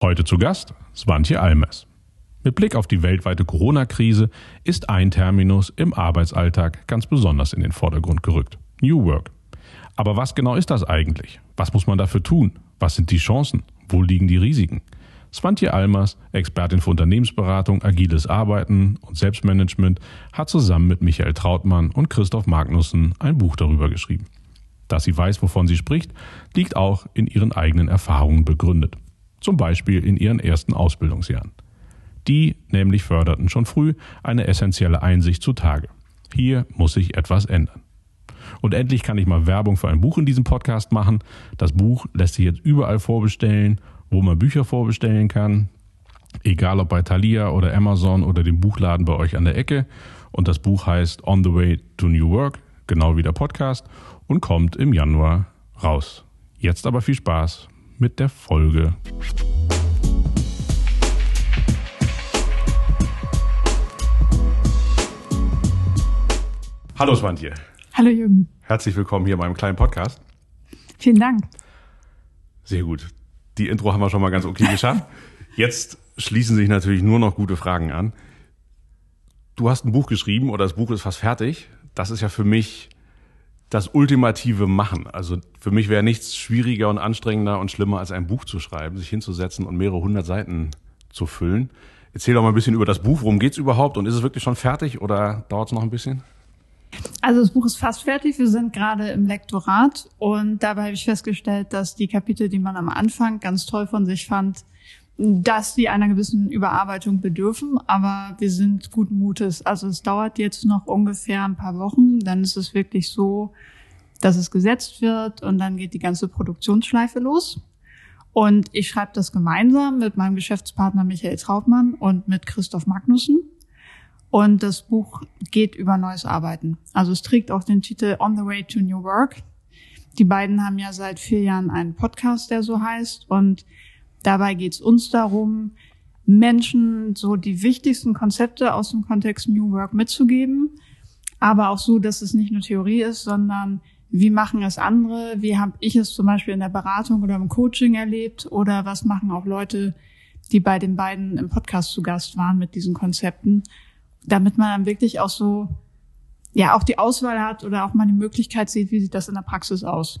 Heute zu Gast Svantje Almes. Mit Blick auf die weltweite Corona-Krise ist ein Terminus im Arbeitsalltag ganz besonders in den Vordergrund gerückt. New Work. Aber was genau ist das eigentlich? Was muss man dafür tun? Was sind die Chancen? Wo liegen die Risiken? Svantje Almers, Expertin für Unternehmensberatung, agiles Arbeiten und Selbstmanagement, hat zusammen mit Michael Trautmann und Christoph Magnussen ein Buch darüber geschrieben. Dass sie weiß, wovon sie spricht, liegt auch in ihren eigenen Erfahrungen begründet. Zum Beispiel in ihren ersten Ausbildungsjahren. Die nämlich förderten schon früh eine essentielle Einsicht zutage. Hier muss sich etwas ändern. Und endlich kann ich mal Werbung für ein Buch in diesem Podcast machen. Das Buch lässt sich jetzt überall vorbestellen, wo man Bücher vorbestellen kann. Egal ob bei Thalia oder Amazon oder dem Buchladen bei euch an der Ecke. Und das Buch heißt On the Way to New Work, genau wie der Podcast, und kommt im Januar raus. Jetzt aber viel Spaß mit der Folge. Hallo Svantje. Hallo Jürgen. Herzlich willkommen hier in meinem kleinen Podcast. Vielen Dank. Sehr gut. Die Intro haben wir schon mal ganz okay geschafft. Jetzt schließen sich natürlich nur noch gute Fragen an. Du hast ein Buch geschrieben oder das Buch ist fast fertig. Das ist ja für mich das ultimative Machen. Also für mich wäre nichts schwieriger und anstrengender und schlimmer, als ein Buch zu schreiben, sich hinzusetzen und mehrere hundert Seiten zu füllen. Erzähl doch mal ein bisschen über das Buch. Worum geht's überhaupt? Und ist es wirklich schon fertig oder dauert es noch ein bisschen? Also das Buch ist fast fertig. Wir sind gerade im Lektorat und dabei habe ich festgestellt, dass die Kapitel, die man am Anfang ganz toll von sich fand, dass die einer gewissen Überarbeitung bedürfen, aber wir sind guten Mutes. Also es dauert jetzt noch ungefähr ein paar Wochen, dann ist es wirklich so, dass es gesetzt wird und dann geht die ganze Produktionsschleife los. Und ich schreibe das gemeinsam mit meinem Geschäftspartner Michael Trautmann und mit Christoph Magnussen. Und das Buch geht über neues Arbeiten. Also es trägt auch den Titel On the Way to New Work. Die beiden haben ja seit vier Jahren einen Podcast, der so heißt. Und Dabei geht es uns darum, Menschen so die wichtigsten Konzepte aus dem Kontext New Work mitzugeben, aber auch so, dass es nicht nur Theorie ist, sondern wie machen es andere, wie habe ich es zum Beispiel in der Beratung oder im Coaching erlebt? Oder was machen auch Leute, die bei den beiden im Podcast zu Gast waren mit diesen Konzepten, damit man dann wirklich auch so, ja, auch die Auswahl hat oder auch mal die Möglichkeit sieht, wie sieht das in der Praxis aus.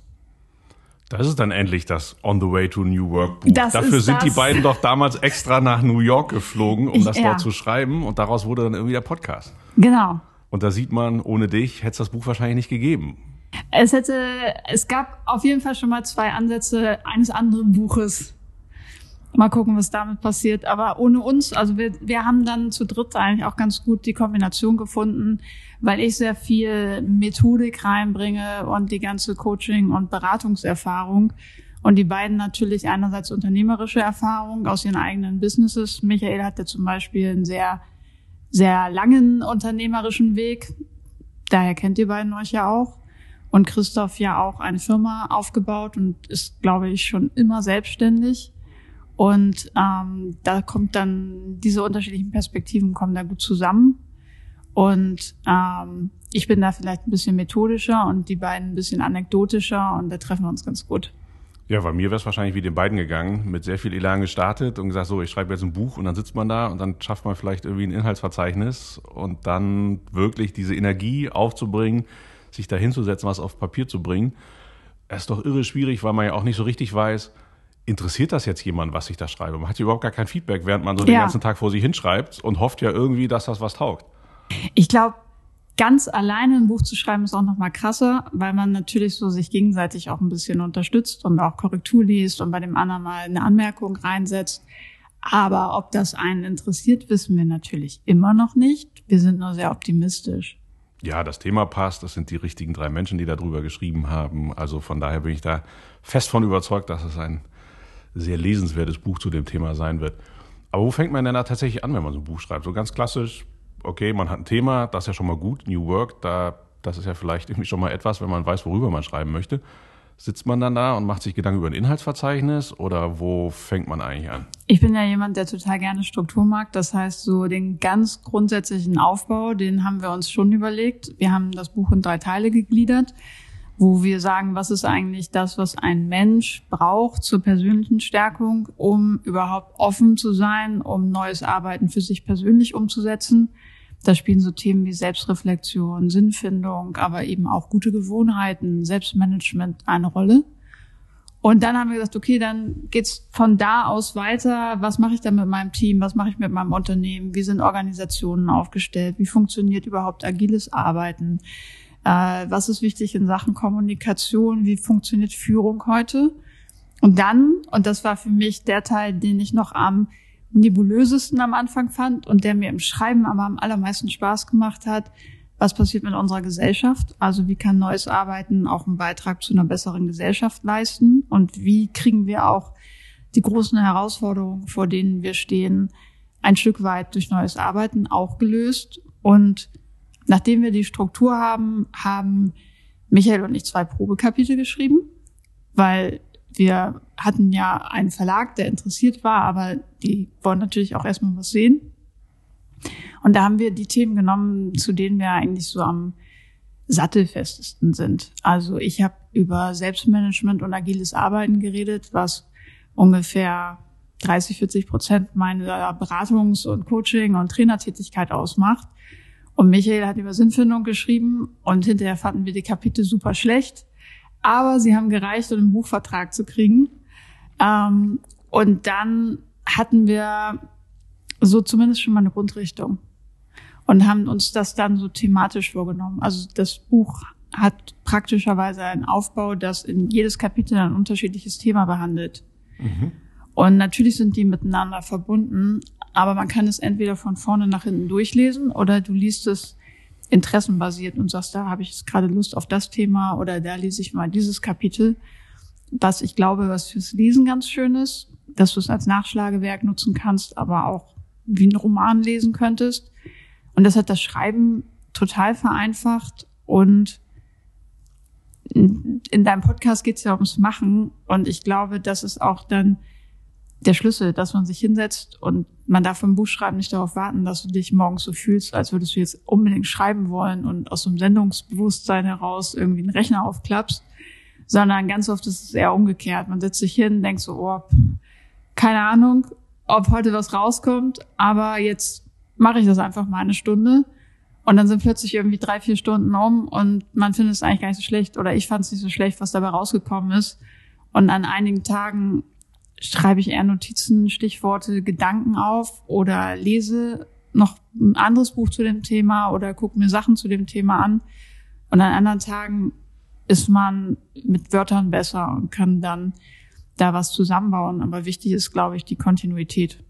Das ist dann endlich das On the Way to New Work Buch. Das Dafür sind das. die beiden doch damals extra nach New York geflogen, um ich, das ja. dort zu schreiben. Und daraus wurde dann irgendwie der Podcast. Genau. Und da sieht man, ohne dich hätte es das Buch wahrscheinlich nicht gegeben. Es hätte, es gab auf jeden Fall schon mal zwei Ansätze eines anderen Buches. Mal gucken, was damit passiert. Aber ohne uns, also wir, wir haben dann zu dritt eigentlich auch ganz gut die Kombination gefunden weil ich sehr viel Methodik reinbringe und die ganze Coaching- und Beratungserfahrung. Und die beiden natürlich einerseits unternehmerische Erfahrung aus ihren eigenen Businesses. Michael hatte zum Beispiel einen sehr, sehr langen unternehmerischen Weg. Daher kennt ihr beiden euch ja auch. Und Christoph ja auch eine Firma aufgebaut und ist, glaube ich, schon immer selbstständig. Und ähm, da kommt dann diese unterschiedlichen Perspektiven kommen da gut zusammen. Und ähm, ich bin da vielleicht ein bisschen methodischer und die beiden ein bisschen anekdotischer und da treffen wir uns ganz gut. Ja, bei mir wäre es wahrscheinlich wie den beiden gegangen, mit sehr viel Elan gestartet und gesagt, so, ich schreibe jetzt ein Buch und dann sitzt man da und dann schafft man vielleicht irgendwie ein Inhaltsverzeichnis und dann wirklich diese Energie aufzubringen, sich da hinzusetzen, was auf Papier zu bringen. Es ist doch irre schwierig, weil man ja auch nicht so richtig weiß, interessiert das jetzt jemand, was ich da schreibe? Man hat überhaupt gar kein Feedback, während man so ja. den ganzen Tag vor sich hinschreibt und hofft ja irgendwie, dass das was taugt. Ich glaube, ganz alleine ein Buch zu schreiben ist auch noch mal krasser, weil man natürlich so sich gegenseitig auch ein bisschen unterstützt und auch Korrektur liest und bei dem anderen mal eine Anmerkung reinsetzt. Aber ob das einen interessiert, wissen wir natürlich immer noch nicht. Wir sind nur sehr optimistisch. Ja, das Thema passt. Das sind die richtigen drei Menschen, die darüber geschrieben haben. Also von daher bin ich da fest von überzeugt, dass es ein sehr lesenswertes Buch zu dem Thema sein wird. Aber wo fängt man denn da tatsächlich an, wenn man so ein Buch schreibt? So ganz klassisch okay, man hat ein Thema, das ist ja schon mal gut, New Work, da, das ist ja vielleicht irgendwie schon mal etwas, wenn man weiß, worüber man schreiben möchte. Sitzt man dann da und macht sich Gedanken über ein Inhaltsverzeichnis oder wo fängt man eigentlich an? Ich bin ja jemand, der total gerne Struktur mag. Das heißt, so den ganz grundsätzlichen Aufbau, den haben wir uns schon überlegt. Wir haben das Buch in drei Teile gegliedert. Wo wir sagen, was ist eigentlich das, was ein Mensch braucht zur persönlichen Stärkung, um überhaupt offen zu sein, um neues Arbeiten für sich persönlich umzusetzen. Da spielen so Themen wie Selbstreflexion, Sinnfindung, aber eben auch gute Gewohnheiten, Selbstmanagement eine Rolle. Und dann haben wir gesagt, okay, dann geht's von da aus weiter. Was mache ich dann mit meinem Team? Was mache ich mit meinem Unternehmen? Wie sind Organisationen aufgestellt? Wie funktioniert überhaupt agiles Arbeiten? Äh, was ist wichtig in Sachen Kommunikation? Wie funktioniert Führung heute? Und dann, und das war für mich der Teil, den ich noch am nebulösesten am Anfang fand und der mir im Schreiben aber am allermeisten Spaß gemacht hat, was passiert mit unserer Gesellschaft? Also wie kann neues Arbeiten auch einen Beitrag zu einer besseren Gesellschaft leisten? Und wie kriegen wir auch die großen Herausforderungen, vor denen wir stehen, ein Stück weit durch neues Arbeiten auch gelöst? Und nachdem wir die Struktur haben, haben Michael und ich zwei Probekapitel geschrieben, weil wir hatten ja einen Verlag, der interessiert war, aber die wollen natürlich auch erstmal was sehen. Und da haben wir die Themen genommen, zu denen wir eigentlich so am sattelfestesten sind. Also ich habe über Selbstmanagement und agiles Arbeiten geredet, was ungefähr 30, 40 Prozent meiner Beratungs- und Coaching- und Trainertätigkeit ausmacht. Und Michael hat über Sinnfindung geschrieben und hinterher fanden wir die Kapitel super schlecht. Aber sie haben gereicht, um einen Buchvertrag zu kriegen. Ähm, und dann hatten wir so zumindest schon mal eine Grundrichtung und haben uns das dann so thematisch vorgenommen. Also das Buch hat praktischerweise einen Aufbau, das in jedes Kapitel ein unterschiedliches Thema behandelt. Mhm. Und natürlich sind die miteinander verbunden, aber man kann es entweder von vorne nach hinten durchlesen oder du liest es interessenbasiert und sagst, da habe ich jetzt gerade Lust auf das Thema oder da lese ich mal dieses Kapitel. Was ich glaube, was fürs Lesen ganz schön ist, dass du es als Nachschlagewerk nutzen kannst, aber auch wie ein Roman lesen könntest. Und das hat das Schreiben total vereinfacht und in deinem Podcast geht es ja ums Machen und ich glaube, das ist auch dann der Schlüssel, dass man sich hinsetzt und man darf beim Buchschreiben nicht darauf warten, dass du dich morgens so fühlst, als würdest du jetzt unbedingt schreiben wollen und aus so einem Sendungsbewusstsein heraus irgendwie einen Rechner aufklappst, sondern ganz oft ist es eher umgekehrt. Man setzt sich hin, denkt so, oh, keine Ahnung, ob heute was rauskommt, aber jetzt mache ich das einfach mal eine Stunde. Und dann sind plötzlich irgendwie drei, vier Stunden um und man findet es eigentlich gar nicht so schlecht oder ich fand es nicht so schlecht, was dabei rausgekommen ist. Und an einigen Tagen schreibe ich eher Notizen, Stichworte, Gedanken auf oder lese noch ein anderes Buch zu dem Thema oder gucke mir Sachen zu dem Thema an. Und an anderen Tagen ist man mit Wörtern besser und kann dann da was zusammenbauen. Aber wichtig ist, glaube ich, die Kontinuität.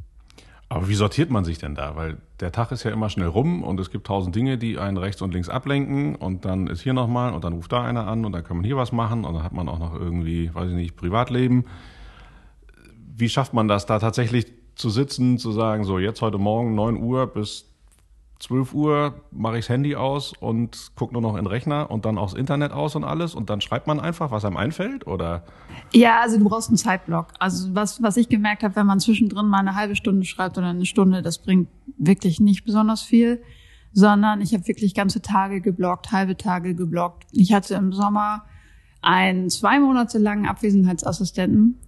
Aber wie sortiert man sich denn da? Weil der Tag ist ja immer schnell rum und es gibt tausend Dinge, die einen rechts und links ablenken und dann ist hier nochmal und dann ruft da einer an und dann kann man hier was machen und dann hat man auch noch irgendwie, weiß ich nicht, Privatleben wie schafft man das, da tatsächlich zu sitzen, zu sagen, so jetzt heute Morgen 9 Uhr bis 12 Uhr mache ich das Handy aus und gucke nur noch in den Rechner und dann auch das Internet aus und alles und dann schreibt man einfach, was einem einfällt oder? Ja, also du brauchst einen Zeitblock. Also was, was ich gemerkt habe, wenn man zwischendrin mal eine halbe Stunde schreibt oder eine Stunde, das bringt wirklich nicht besonders viel, sondern ich habe wirklich ganze Tage geblockt, halbe Tage geblockt. Ich hatte im Sommer einen zwei Monate langen Abwesenheitsassistenten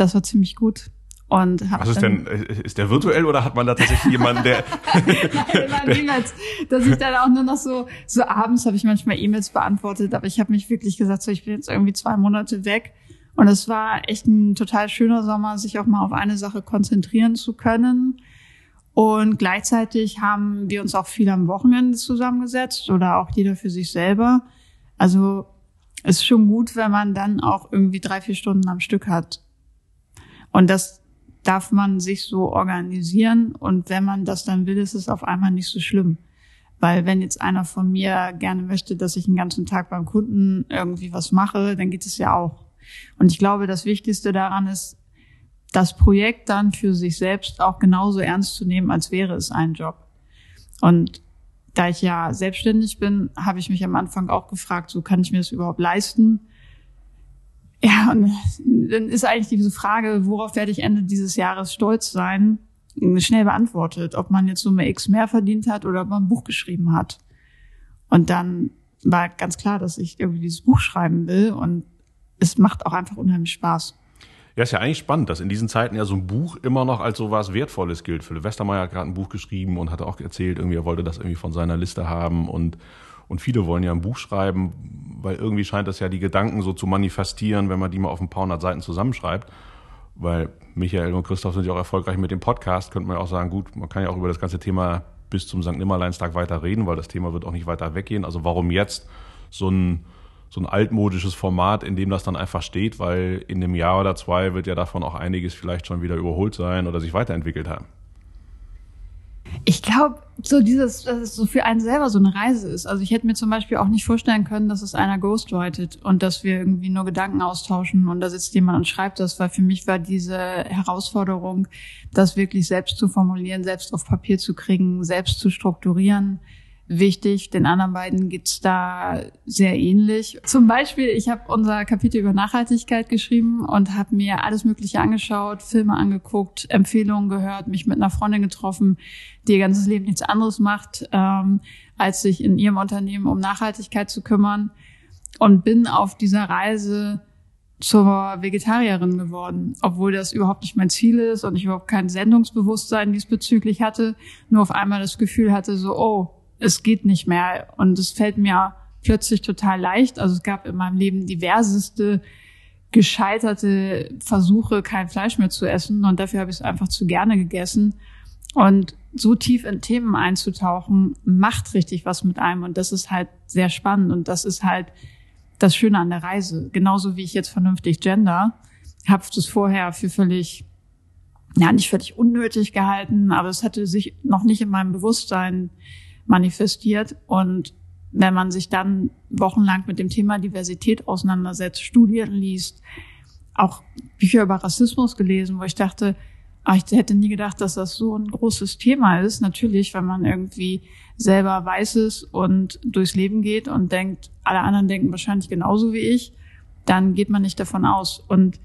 das war ziemlich gut. Und Was ist denn, ist der virtuell oder hat man da tatsächlich jemanden, der... Niemals, dass ich dann auch nur noch so, so abends habe ich manchmal E-Mails beantwortet, aber ich habe mich wirklich gesagt, so ich bin jetzt irgendwie zwei Monate weg. Und es war echt ein total schöner Sommer, sich auch mal auf eine Sache konzentrieren zu können. Und gleichzeitig haben wir uns auch viel am Wochenende zusammengesetzt oder auch jeder für sich selber. Also ist schon gut, wenn man dann auch irgendwie drei, vier Stunden am Stück hat. Und das darf man sich so organisieren. Und wenn man das dann will, ist es auf einmal nicht so schlimm. Weil wenn jetzt einer von mir gerne möchte, dass ich den ganzen Tag beim Kunden irgendwie was mache, dann geht es ja auch. Und ich glaube, das Wichtigste daran ist, das Projekt dann für sich selbst auch genauso ernst zu nehmen, als wäre es ein Job. Und da ich ja selbstständig bin, habe ich mich am Anfang auch gefragt, so kann ich mir das überhaupt leisten? Ja, und dann ist eigentlich diese Frage, worauf werde ich Ende dieses Jahres stolz sein, schnell beantwortet, ob man jetzt Summe X mehr verdient hat oder ob man ein Buch geschrieben hat. Und dann war ganz klar, dass ich irgendwie dieses Buch schreiben will und es macht auch einfach unheimlich Spaß. Ja, ist ja eigentlich spannend, dass in diesen Zeiten ja so ein Buch immer noch als so was Wertvolles gilt. Philipp Westermeier hat gerade ein Buch geschrieben und hat auch erzählt, irgendwie er wollte das irgendwie von seiner Liste haben und und viele wollen ja ein Buch schreiben, weil irgendwie scheint das ja die Gedanken so zu manifestieren, wenn man die mal auf ein paar hundert Seiten zusammenschreibt. Weil Michael und Christoph sind ja auch erfolgreich mit dem Podcast, könnte man ja auch sagen, gut, man kann ja auch über das ganze Thema bis zum St. Nimmerleinstag weiter reden, weil das Thema wird auch nicht weiter weggehen. Also warum jetzt so ein, so ein altmodisches Format, in dem das dann einfach steht, weil in einem Jahr oder zwei wird ja davon auch einiges vielleicht schon wieder überholt sein oder sich weiterentwickelt haben. Ich glaube, so dieses, dass es so für einen selber so eine Reise ist. Also ich hätte mir zum Beispiel auch nicht vorstellen können, dass es einer ghostwritet und dass wir irgendwie nur Gedanken austauschen und da sitzt jemand und schreibt das, weil für mich war diese Herausforderung, das wirklich selbst zu formulieren, selbst auf Papier zu kriegen, selbst zu strukturieren, wichtig. Den anderen beiden geht's da sehr ähnlich. Zum Beispiel, ich habe unser Kapitel über Nachhaltigkeit geschrieben und habe mir alles Mögliche angeschaut, Filme angeguckt, Empfehlungen gehört, mich mit einer Freundin getroffen, die ihr ganzes Leben nichts anderes macht, ähm, als sich in ihrem Unternehmen um Nachhaltigkeit zu kümmern. Und bin auf dieser Reise zur Vegetarierin geworden, obwohl das überhaupt nicht mein Ziel ist und ich überhaupt kein Sendungsbewusstsein diesbezüglich hatte, nur auf einmal das Gefühl hatte, so, oh, es geht nicht mehr. Und es fällt mir plötzlich total leicht. Also es gab in meinem Leben diverseste gescheiterte Versuche, kein Fleisch mehr zu essen. Und dafür habe ich es einfach zu gerne gegessen. Und so tief in Themen einzutauchen, macht richtig was mit einem. Und das ist halt sehr spannend. Und das ist halt das Schöne an der Reise. Genauso wie ich jetzt vernünftig gender, habe das vorher für völlig, ja, nicht völlig unnötig gehalten, aber es hatte sich noch nicht in meinem Bewusstsein manifestiert. Und wenn man sich dann wochenlang mit dem Thema Diversität auseinandersetzt, Studien liest, auch Bücher über Rassismus gelesen, wo ich dachte, ach, ich hätte nie gedacht, dass das so ein großes Thema ist. Natürlich, wenn man irgendwie selber weiß es und durchs Leben geht und denkt, alle anderen denken wahrscheinlich genauso wie ich, dann geht man nicht davon aus. Und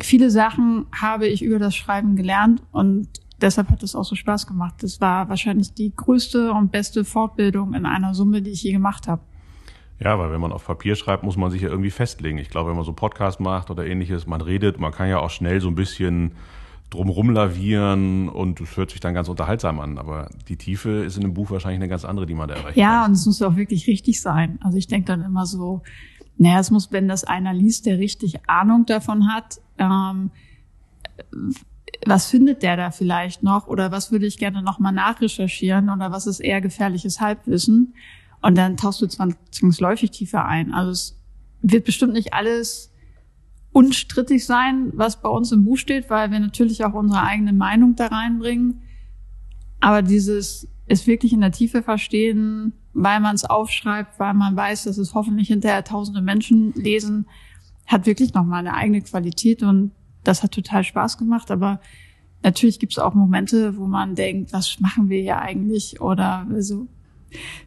viele Sachen habe ich über das Schreiben gelernt und deshalb hat es auch so Spaß gemacht. Das war wahrscheinlich die größte und beste Fortbildung in einer Summe, die ich je gemacht habe. Ja, weil wenn man auf Papier schreibt, muss man sich ja irgendwie festlegen. Ich glaube, wenn man so Podcast macht oder ähnliches, man redet, man kann ja auch schnell so ein bisschen drumrum lavieren und es hört sich dann ganz unterhaltsam an. Aber die Tiefe ist in dem Buch wahrscheinlich eine ganz andere, die man da erreicht. Ja, kann. und es muss auch wirklich richtig sein. Also ich denke dann immer so, naja, es muss, wenn das einer liest, der richtig Ahnung davon hat, ähm, was findet der da vielleicht noch oder was würde ich gerne nochmal nachrecherchieren oder was ist eher gefährliches Halbwissen? Und dann tauchst du zwangsläufig tiefer ein. Also es wird bestimmt nicht alles unstrittig sein, was bei uns im Buch steht, weil wir natürlich auch unsere eigene Meinung da reinbringen. Aber dieses es wirklich in der Tiefe verstehen, weil man es aufschreibt, weil man weiß, dass es hoffentlich hinterher tausende Menschen lesen, hat wirklich nochmal eine eigene Qualität und das hat total Spaß gemacht, aber natürlich gibt es auch Momente, wo man denkt, was machen wir hier eigentlich? Oder so,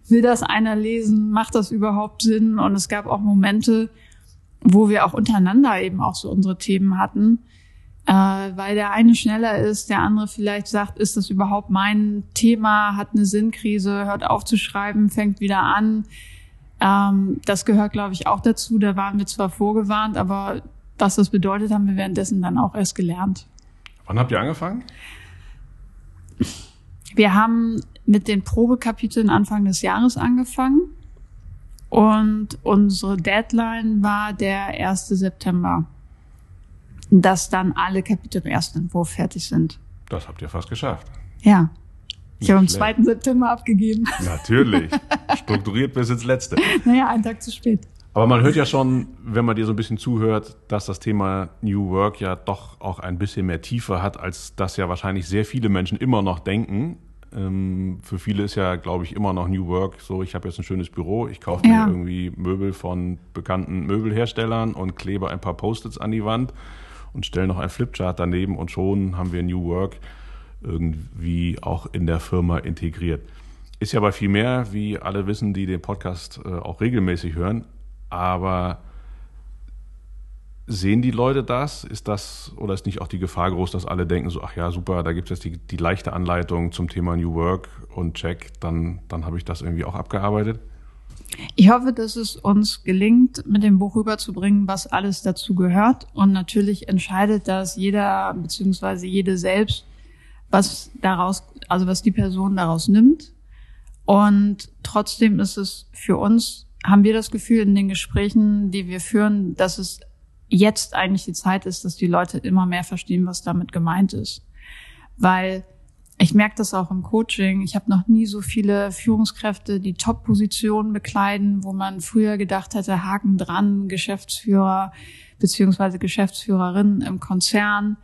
will das einer lesen? Macht das überhaupt Sinn? Und es gab auch Momente, wo wir auch untereinander eben auch so unsere Themen hatten, äh, weil der eine schneller ist, der andere vielleicht sagt, ist das überhaupt mein Thema, hat eine Sinnkrise, hört auf zu schreiben, fängt wieder an. Ähm, das gehört, glaube ich, auch dazu. Da waren wir zwar vorgewarnt, aber was das bedeutet, haben wir währenddessen dann auch erst gelernt. Wann habt ihr angefangen? Wir haben mit den Probekapiteln Anfang des Jahres angefangen und unsere Deadline war der 1. September, dass dann alle Kapitel im ersten Entwurf fertig sind. Das habt ihr fast geschafft. Ja. Ich habe am 2. September abgegeben. Natürlich. Strukturiert bis ins Letzte. Naja, einen Tag zu spät. Aber man hört ja schon, wenn man dir so ein bisschen zuhört, dass das Thema New Work ja doch auch ein bisschen mehr Tiefe hat, als das ja wahrscheinlich sehr viele Menschen immer noch denken. Ähm, für viele ist ja, glaube ich, immer noch New Work so, ich habe jetzt ein schönes Büro, ich kaufe ja. mir irgendwie Möbel von bekannten Möbelherstellern und klebe ein paar Post-its an die Wand und stelle noch ein Flipchart daneben und schon haben wir New Work irgendwie auch in der Firma integriert. Ist ja aber viel mehr, wie alle wissen, die den Podcast äh, auch regelmäßig hören, aber sehen die Leute das? Ist das oder ist nicht auch die Gefahr groß, dass alle denken so, ach ja, super, da gibt es jetzt die, die leichte Anleitung zum Thema New Work und check, dann, dann habe ich das irgendwie auch abgearbeitet? Ich hoffe, dass es uns gelingt, mit dem Buch rüberzubringen, was alles dazu gehört. Und natürlich entscheidet das jeder beziehungsweise jede selbst, was daraus, also was die Person daraus nimmt. Und trotzdem ist es für uns, haben wir das Gefühl in den Gesprächen, die wir führen, dass es jetzt eigentlich die Zeit ist, dass die Leute immer mehr verstehen, was damit gemeint ist. Weil ich merke das auch im Coaching. Ich habe noch nie so viele Führungskräfte, die Top-Positionen bekleiden, wo man früher gedacht hätte, Haken dran, Geschäftsführer beziehungsweise Geschäftsführerin im Konzern.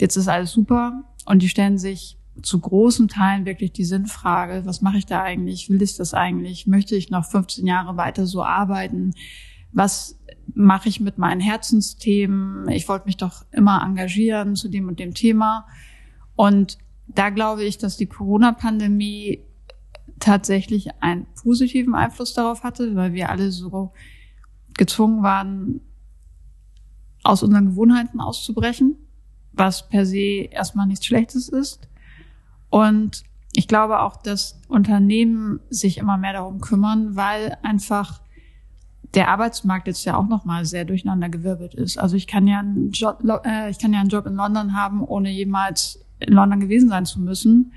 Jetzt ist alles super und die stellen sich zu großen Teilen wirklich die Sinnfrage, was mache ich da eigentlich? Will ich das eigentlich? Möchte ich noch 15 Jahre weiter so arbeiten? Was mache ich mit meinen Herzensthemen? Ich wollte mich doch immer engagieren zu dem und dem Thema. Und da glaube ich, dass die Corona-Pandemie tatsächlich einen positiven Einfluss darauf hatte, weil wir alle so gezwungen waren, aus unseren Gewohnheiten auszubrechen, was per se erstmal nichts Schlechtes ist. Und ich glaube auch, dass Unternehmen sich immer mehr darum kümmern, weil einfach der Arbeitsmarkt jetzt ja auch nochmal sehr durcheinander gewirbelt ist. Also ich kann ja einen Job, äh, ich kann ja einen Job in London haben, ohne jemals in London gewesen sein zu müssen.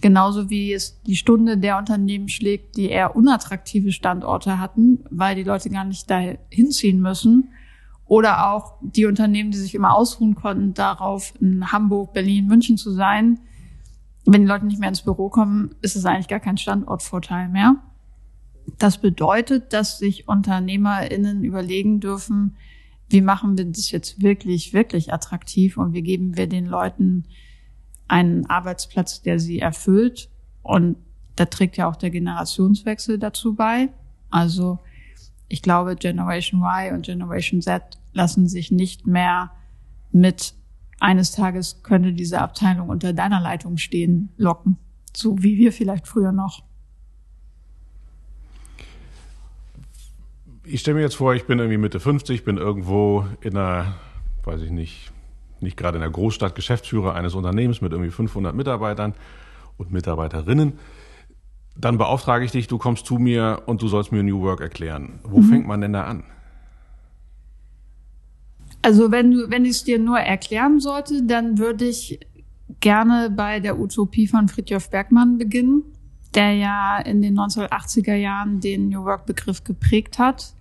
Genauso wie es die Stunde der Unternehmen schlägt, die eher unattraktive Standorte hatten, weil die Leute gar nicht da hinziehen müssen. Oder auch die Unternehmen, die sich immer ausruhen konnten, darauf in Hamburg, Berlin, München zu sein. Wenn die Leute nicht mehr ins Büro kommen, ist es eigentlich gar kein Standortvorteil mehr. Das bedeutet, dass sich UnternehmerInnen überlegen dürfen, wie machen wir das jetzt wirklich, wirklich attraktiv und wie geben wir den Leuten einen Arbeitsplatz, der sie erfüllt. Und da trägt ja auch der Generationswechsel dazu bei. Also ich glaube, Generation Y und Generation Z lassen sich nicht mehr mit eines Tages könnte diese Abteilung unter deiner Leitung stehen, locken. So wie wir vielleicht früher noch. Ich stelle mir jetzt vor, ich bin irgendwie Mitte 50, bin irgendwo in einer, weiß ich nicht, nicht gerade in der Großstadt Geschäftsführer eines Unternehmens mit irgendwie 500 Mitarbeitern und Mitarbeiterinnen. Dann beauftrage ich dich, du kommst zu mir und du sollst mir New Work erklären. Wo mhm. fängt man denn da an? Also wenn du, wenn ich es dir nur erklären sollte, dann würde ich gerne bei der Utopie von Friedhof Bergmann beginnen, der ja in den 1980er Jahren den New Work Begriff geprägt hat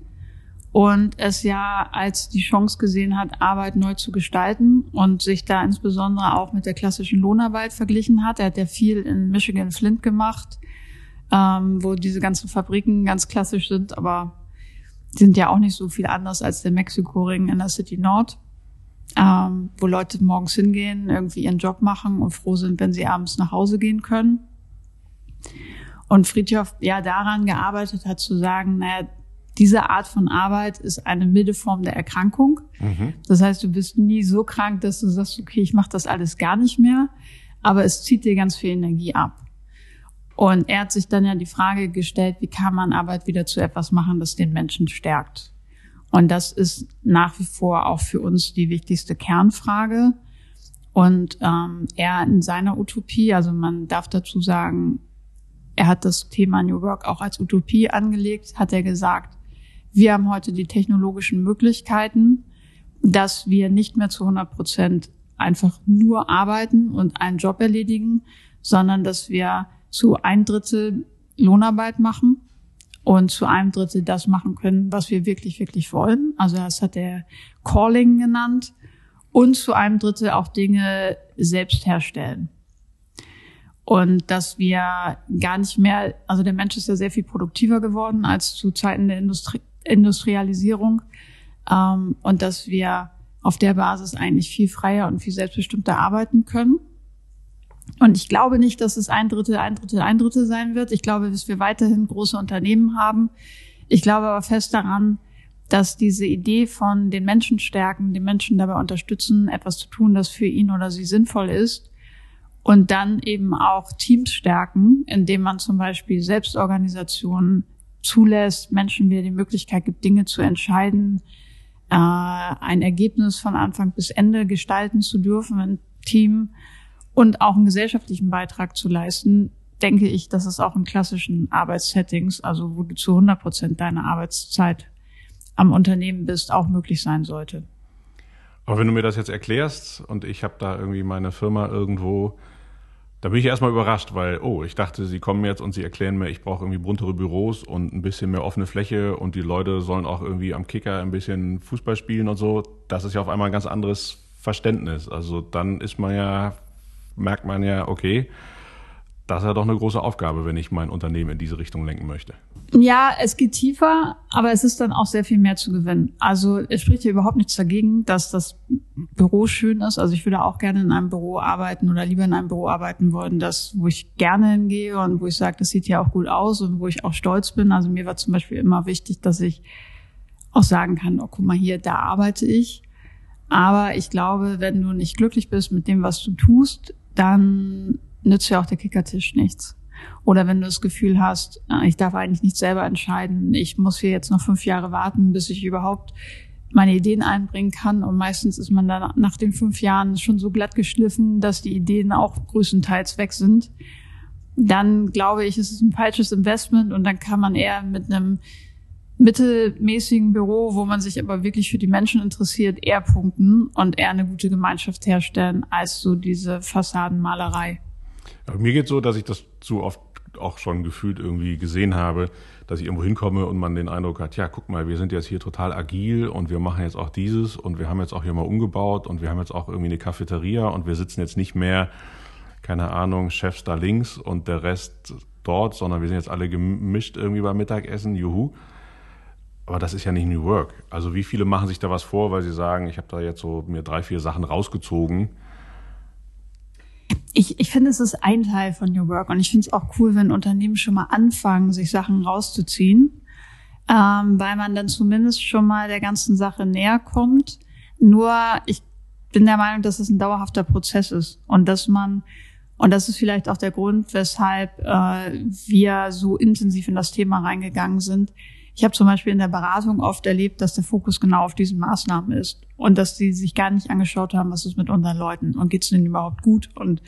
und es ja als die Chance gesehen hat, Arbeit neu zu gestalten und sich da insbesondere auch mit der klassischen Lohnarbeit verglichen hat. Er hat ja viel in Michigan Flint gemacht, ähm, wo diese ganzen Fabriken ganz klassisch sind, aber sind ja auch nicht so viel anders als der Mexiko-Ring in der City Nord, ähm, wo Leute morgens hingehen, irgendwie ihren Job machen und froh sind, wenn sie abends nach Hause gehen können. Und Friedhoff ja daran gearbeitet hat zu sagen, naja, diese Art von Arbeit ist eine milde Form der Erkrankung. Mhm. Das heißt, du bist nie so krank, dass du sagst, okay, ich mache das alles gar nicht mehr, aber es zieht dir ganz viel Energie ab. Und er hat sich dann ja die Frage gestellt, wie kann man Arbeit wieder zu etwas machen, das den Menschen stärkt? Und das ist nach wie vor auch für uns die wichtigste Kernfrage. Und ähm, er in seiner Utopie, also man darf dazu sagen, er hat das Thema New Work auch als Utopie angelegt, hat er gesagt, wir haben heute die technologischen Möglichkeiten, dass wir nicht mehr zu 100 Prozent einfach nur arbeiten und einen Job erledigen, sondern dass wir zu ein Drittel Lohnarbeit machen und zu einem Drittel das machen können, was wir wirklich, wirklich wollen. Also das hat er Calling genannt und zu einem Drittel auch Dinge selbst herstellen. Und dass wir gar nicht mehr, also der Mensch ist ja sehr viel produktiver geworden als zu Zeiten der Industrie, Industrialisierung ähm, und dass wir auf der Basis eigentlich viel freier und viel selbstbestimmter arbeiten können. Und ich glaube nicht, dass es ein Drittel, ein Drittel, ein Drittel sein wird. Ich glaube, dass wir weiterhin große Unternehmen haben. Ich glaube aber fest daran, dass diese Idee von den Menschen stärken, den Menschen dabei unterstützen, etwas zu tun, das für ihn oder sie sinnvoll ist. Und dann eben auch Teams stärken, indem man zum Beispiel Selbstorganisationen zulässt, Menschen wieder die Möglichkeit gibt, Dinge zu entscheiden, äh, ein Ergebnis von Anfang bis Ende gestalten zu dürfen, ein Team und auch einen gesellschaftlichen Beitrag zu leisten, denke ich, dass es auch in klassischen Arbeitssettings, also wo du zu 100 Prozent deiner Arbeitszeit am Unternehmen bist, auch möglich sein sollte. Aber wenn du mir das jetzt erklärst und ich habe da irgendwie meine Firma irgendwo, da bin ich erstmal überrascht, weil, oh, ich dachte, sie kommen jetzt und sie erklären mir, ich brauche irgendwie buntere Büros und ein bisschen mehr offene Fläche und die Leute sollen auch irgendwie am Kicker ein bisschen Fußball spielen und so. Das ist ja auf einmal ein ganz anderes Verständnis. Also dann ist man ja, merkt man ja, okay, das ist ja doch eine große Aufgabe, wenn ich mein Unternehmen in diese Richtung lenken möchte. Ja, es geht tiefer, aber es ist dann auch sehr viel mehr zu gewinnen. Also es spricht hier überhaupt nichts dagegen, dass das Büro schön ist. Also ich würde auch gerne in einem Büro arbeiten oder lieber in einem Büro arbeiten wollen, das, wo ich gerne hingehe und wo ich sage, das sieht ja auch gut aus und wo ich auch stolz bin. Also mir war zum Beispiel immer wichtig, dass ich auch sagen kann, oh, guck mal hier, da arbeite ich. Aber ich glaube, wenn du nicht glücklich bist mit dem, was du tust, dann nützt ja auch der Kickertisch nichts. Oder wenn du das Gefühl hast, ich darf eigentlich nicht selber entscheiden, ich muss hier jetzt noch fünf Jahre warten, bis ich überhaupt meine Ideen einbringen kann. Und meistens ist man dann nach den fünf Jahren schon so glatt geschliffen, dass die Ideen auch größtenteils weg sind. Dann glaube ich, ist es ein falsches Investment und dann kann man eher mit einem mittelmäßigen Büro, wo man sich aber wirklich für die Menschen interessiert, eher punkten und eher eine gute Gemeinschaft herstellen als so diese Fassadenmalerei. Aber mir geht so, dass ich das zu oft auch schon gefühlt irgendwie gesehen habe, dass ich irgendwo hinkomme und man den Eindruck hat, ja, guck mal, wir sind jetzt hier total agil und wir machen jetzt auch dieses und wir haben jetzt auch hier mal umgebaut und wir haben jetzt auch irgendwie eine Cafeteria und wir sitzen jetzt nicht mehr, keine Ahnung, Chefs da links und der Rest dort, sondern wir sind jetzt alle gemischt irgendwie beim Mittagessen, juhu. Aber das ist ja nicht New Work. Also wie viele machen sich da was vor, weil sie sagen, ich habe da jetzt so mir drei, vier Sachen rausgezogen ich, ich finde, es ist ein Teil von New Work und ich finde es auch cool, wenn Unternehmen schon mal anfangen, sich Sachen rauszuziehen, ähm, weil man dann zumindest schon mal der ganzen Sache näher kommt. Nur ich bin der Meinung, dass es ein dauerhafter Prozess ist und dass man und das ist vielleicht auch der Grund, weshalb äh, wir so intensiv in das Thema reingegangen sind, ich habe zum Beispiel in der Beratung oft erlebt, dass der Fokus genau auf diesen Maßnahmen ist und dass sie sich gar nicht angeschaut haben, was ist mit unseren Leuten und geht es ihnen überhaupt gut und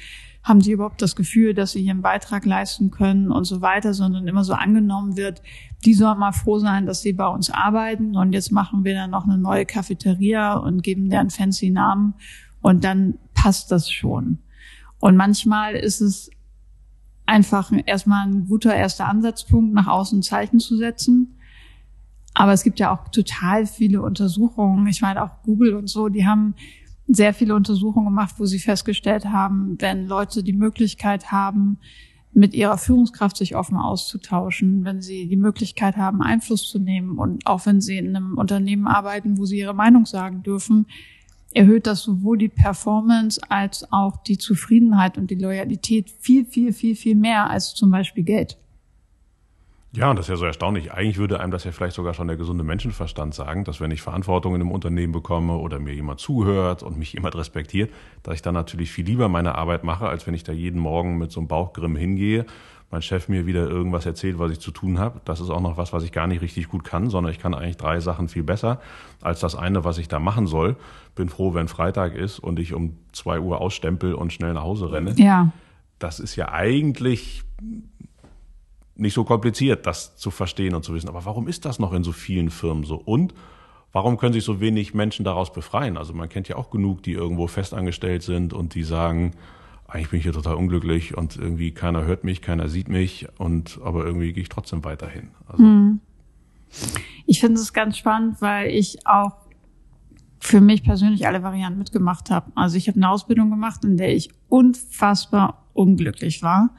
haben sie überhaupt das Gefühl, dass sie hier einen Beitrag leisten können und so weiter, sondern immer so angenommen wird, die sollen mal froh sein, dass sie bei uns arbeiten und jetzt machen wir dann noch eine neue Cafeteria und geben deren fancy Namen und dann passt das schon. Und manchmal ist es einfach erstmal ein guter erster Ansatzpunkt, nach außen Zeichen zu setzen aber es gibt ja auch total viele Untersuchungen. Ich meine, auch Google und so, die haben sehr viele Untersuchungen gemacht, wo sie festgestellt haben, wenn Leute die Möglichkeit haben, mit ihrer Führungskraft sich offen auszutauschen, wenn sie die Möglichkeit haben, Einfluss zu nehmen und auch wenn sie in einem Unternehmen arbeiten, wo sie ihre Meinung sagen dürfen, erhöht das sowohl die Performance als auch die Zufriedenheit und die Loyalität viel, viel, viel, viel mehr als zum Beispiel Geld. Ja, und das ist ja so erstaunlich. Eigentlich würde einem das ja vielleicht sogar schon der gesunde Menschenverstand sagen, dass wenn ich Verantwortung in einem Unternehmen bekomme oder mir jemand zuhört und mich jemand respektiert, dass ich dann natürlich viel lieber meine Arbeit mache, als wenn ich da jeden Morgen mit so einem Bauchgrimm hingehe, mein Chef mir wieder irgendwas erzählt, was ich zu tun habe. Das ist auch noch was, was ich gar nicht richtig gut kann, sondern ich kann eigentlich drei Sachen viel besser als das eine, was ich da machen soll. Bin froh, wenn Freitag ist und ich um zwei Uhr ausstempel und schnell nach Hause renne. Ja. Das ist ja eigentlich nicht so kompliziert, das zu verstehen und zu wissen. Aber warum ist das noch in so vielen Firmen so? Und warum können sich so wenig Menschen daraus befreien? Also man kennt ja auch genug, die irgendwo festangestellt sind und die sagen, eigentlich bin ich hier total unglücklich und irgendwie keiner hört mich, keiner sieht mich und aber irgendwie gehe ich trotzdem weiterhin. Also hm. Ich finde es ganz spannend, weil ich auch für mich persönlich alle Varianten mitgemacht habe. Also ich habe eine Ausbildung gemacht, in der ich unfassbar unglücklich war.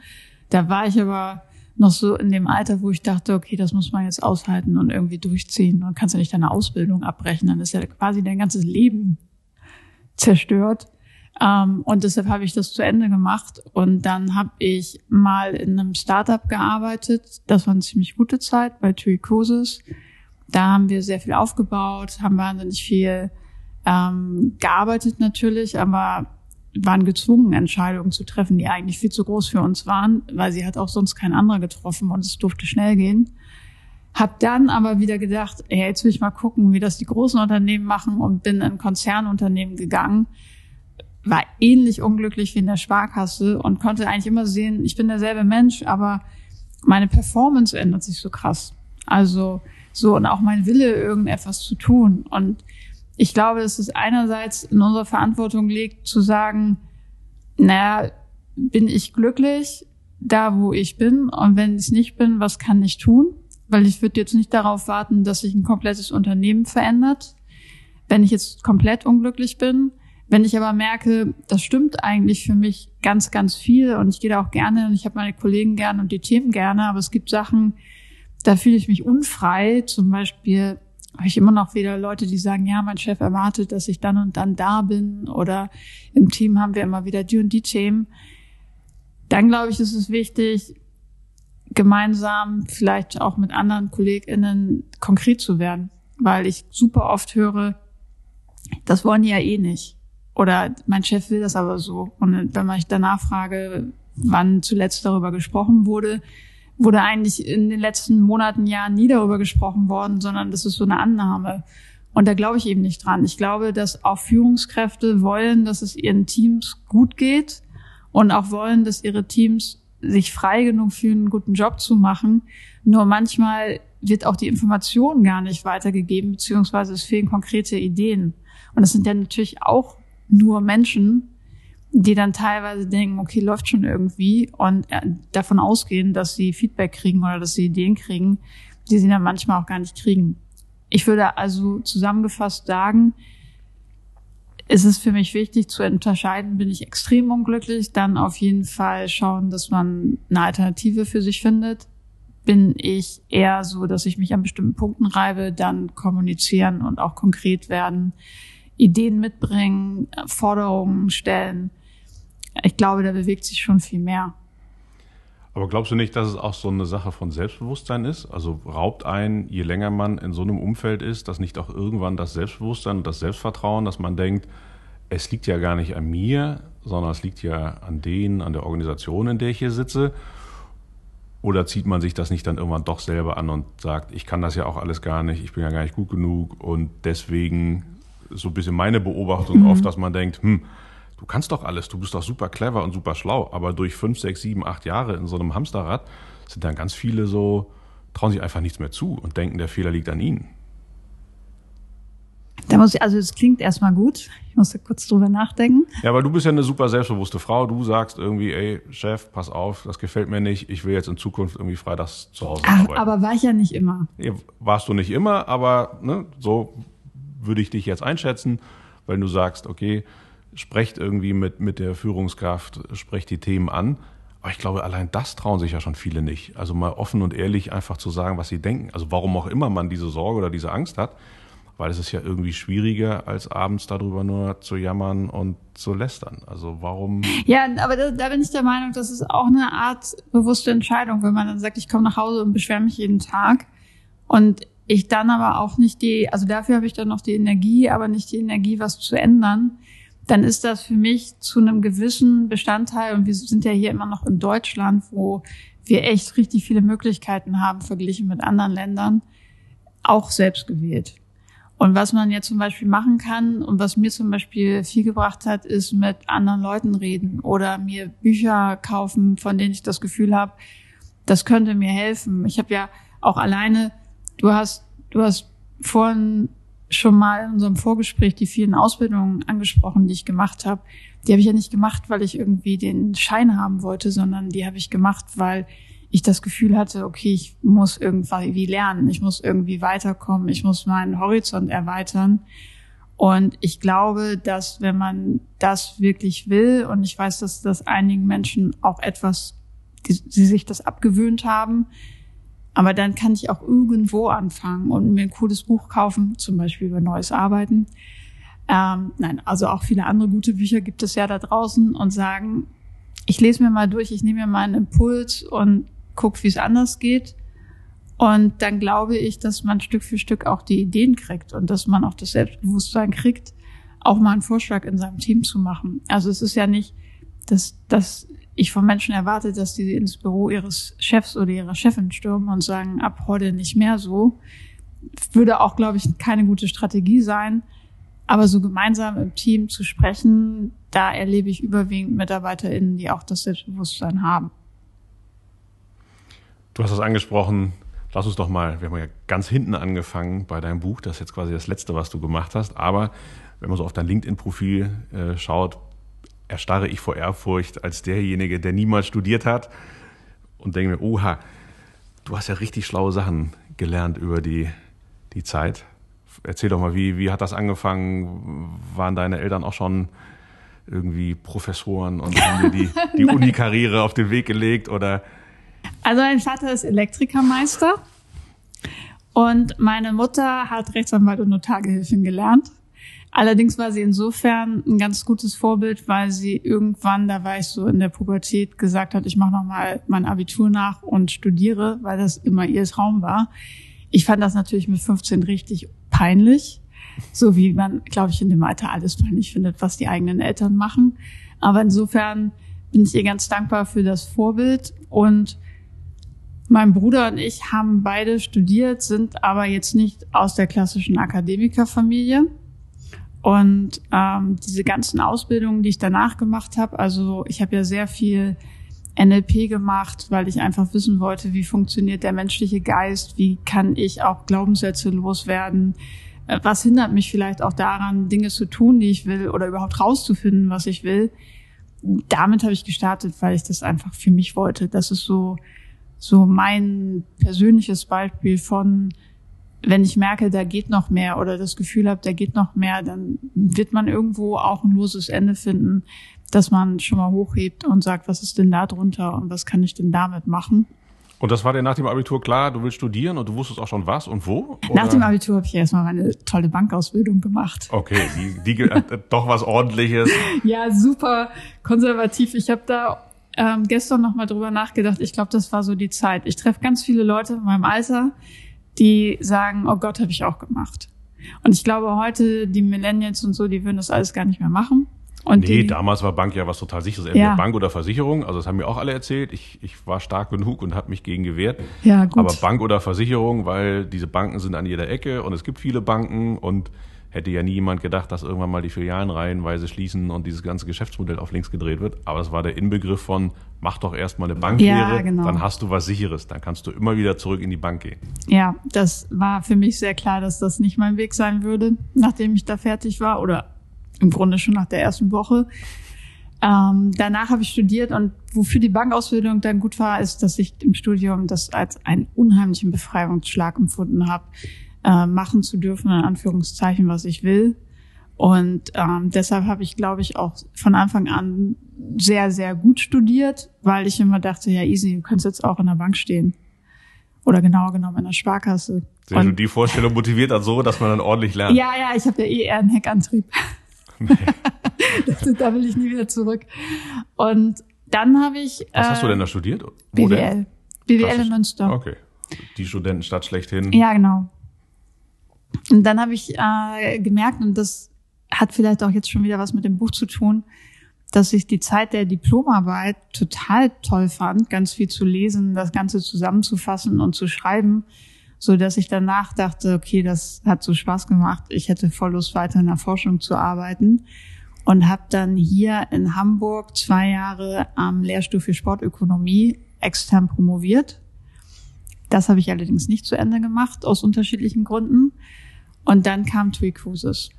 Da war ich aber noch so in dem Alter, wo ich dachte, okay, das muss man jetzt aushalten und irgendwie durchziehen. Und kannst du nicht deine Ausbildung abbrechen, dann ist ja quasi dein ganzes Leben zerstört. Ähm, und deshalb habe ich das zu Ende gemacht. Und dann habe ich mal in einem Startup gearbeitet. Das war eine ziemlich gute Zeit bei TUI Cruises. Da haben wir sehr viel aufgebaut, haben wahnsinnig viel ähm, gearbeitet natürlich, aber waren gezwungen, Entscheidungen zu treffen, die eigentlich viel zu groß für uns waren, weil sie hat auch sonst kein anderer getroffen und es durfte schnell gehen. Hab dann aber wieder gedacht, hey, jetzt will ich mal gucken, wie das die großen Unternehmen machen und bin in Konzernunternehmen gegangen, war ähnlich unglücklich wie in der Sparkasse und konnte eigentlich immer sehen, ich bin derselbe Mensch, aber meine Performance ändert sich so krass. Also so und auch mein Wille, irgendetwas zu tun. Und ich glaube, dass es einerseits in unserer Verantwortung liegt, zu sagen, naja, bin ich glücklich da, wo ich bin? Und wenn ich es nicht bin, was kann ich tun? Weil ich würde jetzt nicht darauf warten, dass sich ein komplettes Unternehmen verändert, wenn ich jetzt komplett unglücklich bin. Wenn ich aber merke, das stimmt eigentlich für mich ganz, ganz viel und ich gehe da auch gerne und ich habe meine Kollegen gerne und die Themen gerne, aber es gibt Sachen, da fühle ich mich unfrei. Zum Beispiel habe ich immer noch wieder Leute, die sagen, ja, mein Chef erwartet, dass ich dann und dann da bin oder im Team haben wir immer wieder die und die Themen. Dann glaube ich, ist es wichtig, gemeinsam vielleicht auch mit anderen KollegInnen konkret zu werden, weil ich super oft höre, das wollen die ja eh nicht. Oder mein Chef will das aber so. Und wenn man ich danach frage, wann zuletzt darüber gesprochen wurde, wurde eigentlich in den letzten Monaten, Jahren nie darüber gesprochen worden, sondern das ist so eine Annahme. Und da glaube ich eben nicht dran. Ich glaube, dass auch Führungskräfte wollen, dass es ihren Teams gut geht und auch wollen, dass ihre Teams sich frei genug fühlen, einen guten Job zu machen. Nur manchmal wird auch die Information gar nicht weitergegeben, beziehungsweise es fehlen konkrete Ideen. Und das sind ja natürlich auch nur Menschen, die dann teilweise denken, okay, läuft schon irgendwie und äh, davon ausgehen, dass sie Feedback kriegen oder dass sie Ideen kriegen, die sie dann manchmal auch gar nicht kriegen. Ich würde also zusammengefasst sagen, ist es für mich wichtig zu unterscheiden, bin ich extrem unglücklich, dann auf jeden Fall schauen, dass man eine Alternative für sich findet. Bin ich eher so, dass ich mich an bestimmten Punkten reibe, dann kommunizieren und auch konkret werden, Ideen mitbringen, Forderungen stellen ich glaube, da bewegt sich schon viel mehr. Aber glaubst du nicht, dass es auch so eine Sache von Selbstbewusstsein ist? Also raubt ein, je länger man in so einem Umfeld ist, dass nicht auch irgendwann das Selbstbewusstsein und das Selbstvertrauen, dass man denkt, es liegt ja gar nicht an mir, sondern es liegt ja an denen, an der Organisation, in der ich hier sitze. Oder zieht man sich das nicht dann irgendwann doch selber an und sagt, ich kann das ja auch alles gar nicht, ich bin ja gar nicht gut genug und deswegen so ein bisschen meine Beobachtung mhm. oft, dass man denkt, hm, du kannst doch alles, du bist doch super clever und super schlau, aber durch fünf, sechs, sieben, acht Jahre in so einem Hamsterrad sind dann ganz viele so, trauen sich einfach nichts mehr zu und denken, der Fehler liegt an ihnen. Da muss ich, also es klingt erstmal gut. Ich muss da kurz drüber nachdenken. Ja, weil du bist ja eine super selbstbewusste Frau. Du sagst irgendwie, ey, Chef, pass auf, das gefällt mir nicht. Ich will jetzt in Zukunft irgendwie freitags zu Hause Ach, arbeiten. Aber war ich ja nicht immer. Warst du nicht immer, aber ne, so würde ich dich jetzt einschätzen, weil du sagst, okay, sprecht irgendwie mit, mit der Führungskraft, sprecht die Themen an. Aber ich glaube, allein das trauen sich ja schon viele nicht. Also mal offen und ehrlich einfach zu sagen, was sie denken. Also warum auch immer man diese Sorge oder diese Angst hat, weil es ist ja irgendwie schwieriger, als abends darüber nur zu jammern und zu lästern. Also warum? Ja, aber da, da bin ich der Meinung, das ist auch eine Art bewusste Entscheidung, wenn man dann sagt, ich komme nach Hause und beschwere mich jeden Tag. Und ich dann aber auch nicht die, also dafür habe ich dann noch die Energie, aber nicht die Energie, was zu ändern dann ist das für mich zu einem gewissen Bestandteil, und wir sind ja hier immer noch in Deutschland, wo wir echt richtig viele Möglichkeiten haben, verglichen mit anderen Ländern, auch selbst gewählt. Und was man jetzt zum Beispiel machen kann und was mir zum Beispiel viel gebracht hat, ist mit anderen Leuten reden oder mir Bücher kaufen, von denen ich das Gefühl habe, das könnte mir helfen. Ich habe ja auch alleine, du hast, du hast vorhin schon mal in unserem Vorgespräch die vielen Ausbildungen angesprochen, die ich gemacht habe. Die habe ich ja nicht gemacht, weil ich irgendwie den Schein haben wollte, sondern die habe ich gemacht, weil ich das Gefühl hatte, okay, ich muss irgendwie lernen, ich muss irgendwie weiterkommen, ich muss meinen Horizont erweitern. Und ich glaube, dass wenn man das wirklich will, und ich weiß, dass das einigen Menschen auch etwas, die, sie sich das abgewöhnt haben, aber dann kann ich auch irgendwo anfangen und mir ein cooles Buch kaufen, zum Beispiel über neues Arbeiten. Ähm, nein, also auch viele andere gute Bücher gibt es ja da draußen und sagen, ich lese mir mal durch, ich nehme mir mal einen Impuls und guck, wie es anders geht. Und dann glaube ich, dass man Stück für Stück auch die Ideen kriegt und dass man auch das Selbstbewusstsein kriegt, auch mal einen Vorschlag in seinem Team zu machen. Also es ist ja nicht, dass, dass ich von Menschen erwarte, dass die ins Büro ihres Chefs oder ihrer Chefin stürmen und sagen, ab heute nicht mehr so, würde auch, glaube ich, keine gute Strategie sein. Aber so gemeinsam im Team zu sprechen, da erlebe ich überwiegend MitarbeiterInnen, die auch das Selbstbewusstsein haben. Du hast es angesprochen, lass uns doch mal, wir haben ja ganz hinten angefangen bei deinem Buch, das ist jetzt quasi das Letzte, was du gemacht hast, aber wenn man so auf dein LinkedIn-Profil äh, schaut, erstarre ich vor Ehrfurcht als derjenige, der niemals studiert hat und denke mir, oha, du hast ja richtig schlaue Sachen gelernt über die, die Zeit. Erzähl doch mal, wie, wie hat das angefangen? Waren deine Eltern auch schon irgendwie Professoren und haben dir die, die Uni-Karriere auf den Weg gelegt oder? Also mein Vater ist Elektrikermeister und meine Mutter hat Rechtsanwalt und Notargehilfin gelernt. Allerdings war sie insofern ein ganz gutes Vorbild, weil sie irgendwann, da war ich so in der Pubertät, gesagt hat, ich mache nochmal mein Abitur nach und studiere, weil das immer ihr Traum war. Ich fand das natürlich mit 15 richtig peinlich, so wie man, glaube ich, in dem Alter alles peinlich findet, was die eigenen Eltern machen. Aber insofern bin ich ihr ganz dankbar für das Vorbild und mein Bruder und ich haben beide studiert, sind aber jetzt nicht aus der klassischen Akademikerfamilie. Und ähm, diese ganzen Ausbildungen, die ich danach gemacht habe, also ich habe ja sehr viel NLP gemacht, weil ich einfach wissen wollte, wie funktioniert der menschliche Geist, wie kann ich auch Glaubenssätze loswerden, äh, was hindert mich vielleicht auch daran, Dinge zu tun, die ich will oder überhaupt rauszufinden, was ich will. Damit habe ich gestartet, weil ich das einfach für mich wollte. Das ist so so mein persönliches Beispiel von wenn ich merke, da geht noch mehr oder das Gefühl habe, da geht noch mehr, dann wird man irgendwo auch ein loses Ende finden, dass man schon mal hochhebt und sagt, was ist denn da drunter und was kann ich denn damit machen. Und das war dir nach dem Abitur klar, du willst studieren und du wusstest auch schon was und wo? Oder? Nach dem Abitur habe ich erstmal meine tolle Bankausbildung gemacht. Okay, die, die doch was ordentliches. ja, super konservativ. Ich habe da ähm, gestern noch mal drüber nachgedacht. Ich glaube, das war so die Zeit. Ich treffe ganz viele Leute in meinem Alter, die sagen, oh Gott, habe ich auch gemacht. Und ich glaube, heute die Millennials und so, die würden das alles gar nicht mehr machen. Und nee, die, damals war Bank ja was total sicheres, entweder ja. Bank oder Versicherung. Also das haben mir auch alle erzählt. Ich, ich war stark genug und habe mich gegen gewehrt. Ja, gut. Aber Bank oder Versicherung, weil diese Banken sind an jeder Ecke und es gibt viele Banken und hätte ja nie jemand gedacht, dass irgendwann mal die Filialen reihenweise schließen und dieses ganze Geschäftsmodell auf links gedreht wird. Aber es war der Inbegriff von, mach doch erstmal eine Banklehre, ja, genau. dann hast du was Sicheres, dann kannst du immer wieder zurück in die Bank gehen. Ja, das war für mich sehr klar, dass das nicht mein Weg sein würde, nachdem ich da fertig war oder im Grunde schon nach der ersten Woche. Ähm, danach habe ich studiert und wofür die Bankausbildung dann gut war, ist, dass ich im Studium das als einen unheimlichen Befreiungsschlag empfunden habe äh, machen zu dürfen, in Anführungszeichen, was ich will. Und ähm, deshalb habe ich, glaube ich, auch von Anfang an sehr, sehr gut studiert, weil ich immer dachte, ja, easy, du kannst jetzt auch in der Bank stehen. Oder genauer genommen in der Sparkasse. Sehr und, die Vorstellung motiviert dann so, dass man dann ordentlich lernt. Ja, ja, ich habe ja eh eher einen Heckantrieb. Nee. da will ich nie wieder zurück. Und dann habe ich. Was äh, hast du denn da studiert? BWL. BWL in Münster. Okay. Die Studentenstadt schlechthin. Ja, genau. Und dann habe ich äh, gemerkt, und das hat vielleicht auch jetzt schon wieder was mit dem Buch zu tun, dass ich die Zeit der Diplomarbeit total toll fand, ganz viel zu lesen, das Ganze zusammenzufassen und zu schreiben, so dass ich danach dachte, okay, das hat so Spaß gemacht, ich hätte voll Lust weiter in der Forschung zu arbeiten. Und habe dann hier in Hamburg zwei Jahre am Lehrstuhl für Sportökonomie extern promoviert. Das habe ich allerdings nicht zu Ende gemacht aus unterschiedlichen Gründen und dann kam TUI Cruises.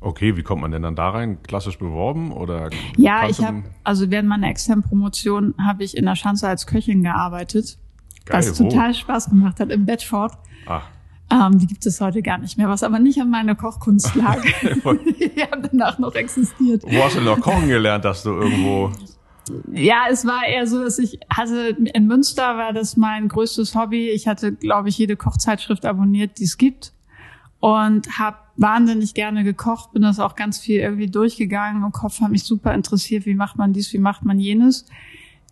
Okay, wie kommt man denn dann da rein? Klassisch beworben oder? Ja, ich habe also während meiner externen Promotion habe ich in der Schanze als Köchin gearbeitet, Geil, was wo? total Spaß gemacht hat im Bedford. Ah. Ähm, die gibt es heute gar nicht mehr, was aber nicht an meiner Kochkunst lag. die haben danach noch existiert. Wo hast du noch kochen gelernt, dass du irgendwo? Ja, es war eher so, dass ich hatte in Münster war das mein größtes Hobby. Ich hatte, glaube ich, jede Kochzeitschrift abonniert, die es gibt und habe wahnsinnig gerne gekocht, bin das auch ganz viel irgendwie durchgegangen und Kopf hat mich super interessiert, wie macht man dies, wie macht man jenes.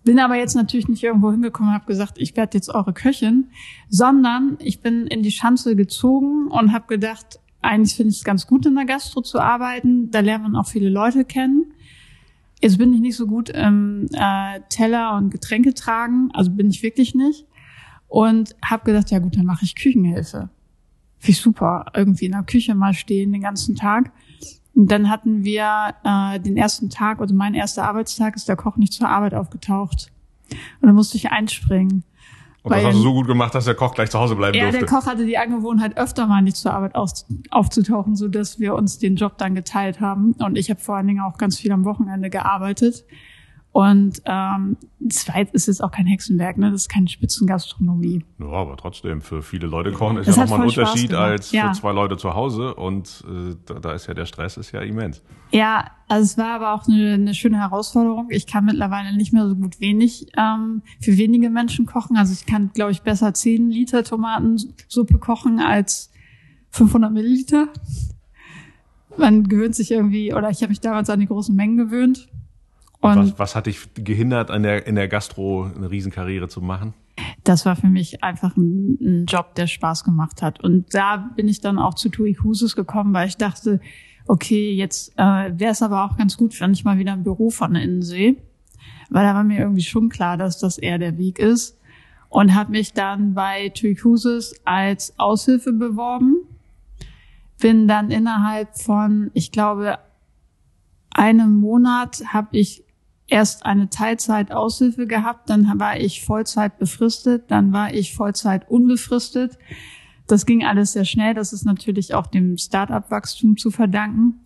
Bin aber jetzt natürlich nicht irgendwo hingekommen und habe gesagt, ich werde jetzt eure Köchin, sondern ich bin in die Schanze gezogen und habe gedacht, eigentlich finde ich es ganz gut, in der Gastro zu arbeiten. Da lernt man auch viele Leute kennen. Jetzt bin ich nicht so gut im äh, Teller und Getränke tragen, also bin ich wirklich nicht. Und habe gedacht, ja gut, dann mache ich Küchenhilfe. Wie super, irgendwie in der Küche mal stehen den ganzen Tag. Und dann hatten wir äh, den ersten Tag, also mein erster Arbeitstag, ist der Koch nicht zur Arbeit aufgetaucht. Und dann musste ich einspringen. Und das hast du so gut gemacht, dass der Koch gleich zu Hause bleiben ja, durfte. der Koch hatte die Angewohnheit, öfter mal nicht zur Arbeit auf, aufzutauchen, so dass wir uns den Job dann geteilt haben. Und ich habe vor allen Dingen auch ganz viel am Wochenende gearbeitet. Und ähm, zweit ist es auch kein Hexenwerk, ne? Das ist keine Spitzengastronomie. Ja, aber trotzdem, für viele Leute kochen ist Das ja nochmal ein Unterschied als Ja. für zwei Leute zu Hause. Und äh, da, da ist ja der Stress ist ja immens. Ja, also es war aber auch eine, eine schöne Herausforderung. Ich kann mittlerweile nicht mehr so gut wenig ähm, für wenige Menschen kochen. Also ich kann, glaube ich, besser 10 Liter Tomatensuppe kochen als 500 Milliliter. Man gewöhnt sich irgendwie, oder ich habe mich damals an die großen Mengen gewöhnt. Und Was, was hat dich gehindert, an der, in der Gastro eine Riesenkarriere zu machen? das war für mich einfach ein, ein Job, der Spaß gemacht hat. Und da bin ich dann auch zu Tui Huses gekommen, weil ich dachte, okay, jetzt äh, wäre es aber auch ganz gut, wenn ich mal wieder ein Büro von innen sehe. Weil da war mir irgendwie schon klar, dass das eher der Weg ist. Und habe mich dann bei Tui Huses als Aushilfe beworben. Bin dann innerhalb von, ich glaube, einem Monat habe ich erst eine Teilzeit-Aushilfe gehabt, dann war ich Vollzeit befristet, dann war ich Vollzeit unbefristet. Das ging alles sehr schnell. Das ist natürlich auch dem Start-up-Wachstum zu verdanken.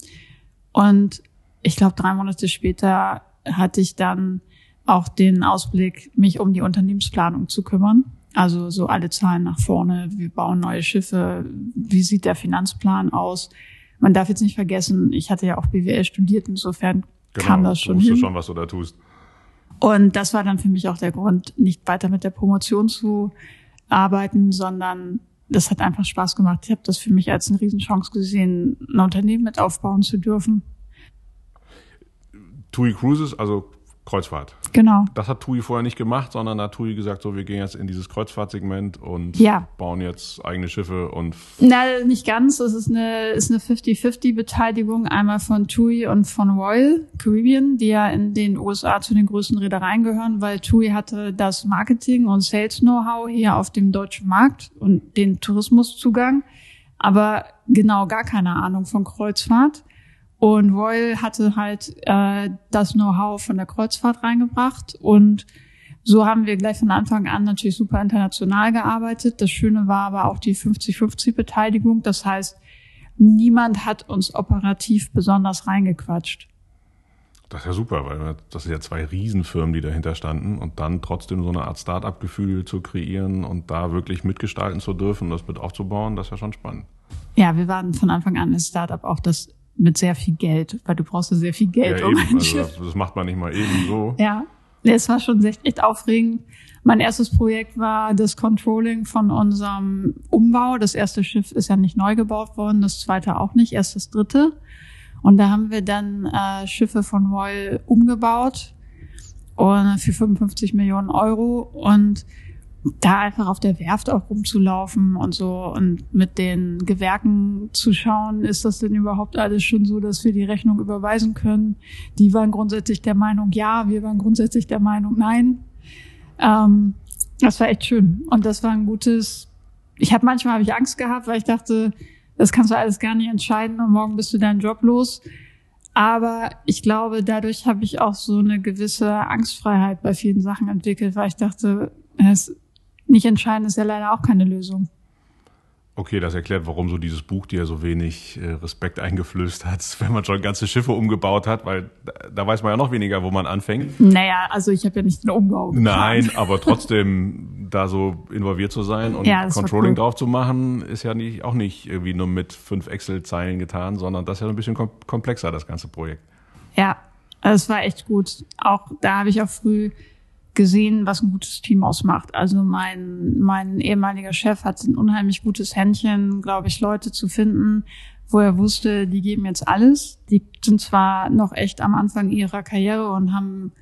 Und ich glaube, drei Monate später hatte ich dann auch den Ausblick, mich um die Unternehmensplanung zu kümmern. Also so alle Zahlen nach vorne. Wir bauen neue Schiffe. Wie sieht der Finanzplan aus? Man darf jetzt nicht vergessen, ich hatte ja auch BWL studiert. Insofern kam das schon du hin. schon, was du da tust. Und das war dann für mich auch der Grund, nicht weiter mit der Promotion zu arbeiten, sondern das hat einfach Spaß gemacht. Ich habe das für mich als eine Riesenchance gesehen, ein Unternehmen mit aufbauen zu dürfen. TUI Cruises, also Kreuzfahrt. Genau. Das hat TUI vorher nicht gemacht, sondern da hat TUI gesagt, so, wir gehen jetzt in dieses Kreuzfahrtsegment und Ja. bauen jetzt eigene Schiffe und Na, nicht ganz. Es ist eine, ist eine 50-50-Beteiligung einmal von TUI und von Royal Caribbean, die ja in den USA zu den größten Reedereien gehören, weil TUI hatte das Marketing und Sales Know-how hier auf dem deutschen Markt und den Tourismuszugang, aber genau gar keine Ahnung von Kreuzfahrt. Und Royal hatte halt äh, das Know-how von der Kreuzfahrt reingebracht und so haben wir gleich von Anfang an natürlich super international gearbeitet. Das Schöne war aber auch die 50-50-Beteiligung. Das heißt, niemand hat uns operativ besonders reingequatscht. das ist ja super, weil das sind ja zwei Riesenfirmen, die dahinter standen und dann trotzdem so eine Art Start-up-Gefühl zu kreieren und da wirklich mitgestalten zu dürfen, das mit aufzubauen, das ist ja schon spannend. Ja, wir waren von Anfang an ein Startup auch das mit sehr viel Geld, weil du brauchst ja sehr viel Geld, Ja, um eben, also das, das macht man nicht mal eben so. Ja, es war schon echt, echt aufregend. Mein erstes Projekt war das Controlling von unserem Umbau. Das erste Schiff ist ja nicht neu gebaut worden, das zweite auch nicht, erst das dritte. Und da haben wir dann äh, Schiffe von Royal umgebaut und für 55 Millionen Euro und da einfach auf der Werft auch rumzulaufen und so und mit den Gewerken zu schauen, ist das denn überhaupt alles schon so, dass wir die Rechnung überweisen können? Die waren grundsätzlich der Meinung ja, wir waren grundsätzlich der Meinung nein. Ähm, das war echt schön und das war ein gutes. Ich habe manchmal habe ich Angst gehabt, weil ich dachte, das kannst du alles gar nicht entscheiden und morgen bist du deinen Job los. Aber ich glaube, dadurch habe ich auch so eine gewisse Angstfreiheit bei vielen Sachen entwickelt, weil ich dachte, es nicht entscheiden ist ja leider auch keine Lösung. Okay, das erklärt, warum so dieses Buch dir so wenig äh, Respekt eingeflößt hat, wenn man schon ganze Schiffe umgebaut hat, weil da, da weiß man ja noch weniger, wo man anfängt. Naja, also ich habe ja nicht den Umbau geplant. Nein, aber trotzdem da so involviert zu sein und Ja, Controlling cool. drauf zu machen, ist ja nicht, auch nicht irgendwie nur mit fünf Excel-Zeilen getan, sondern das ist ja ein bisschen kom komplexer, das ganze Projekt. Ja, also es war echt gut. Auch da habe ich auch früh gesehen, was ein gutes Team ausmacht. Also mein, mein ehemaliger Chef hat ein unheimlich gutes Händchen, glaube ich, Leute zu finden, wo er wusste, die geben jetzt alles. Die sind zwar noch echt am Anfang ihrer Karriere und haben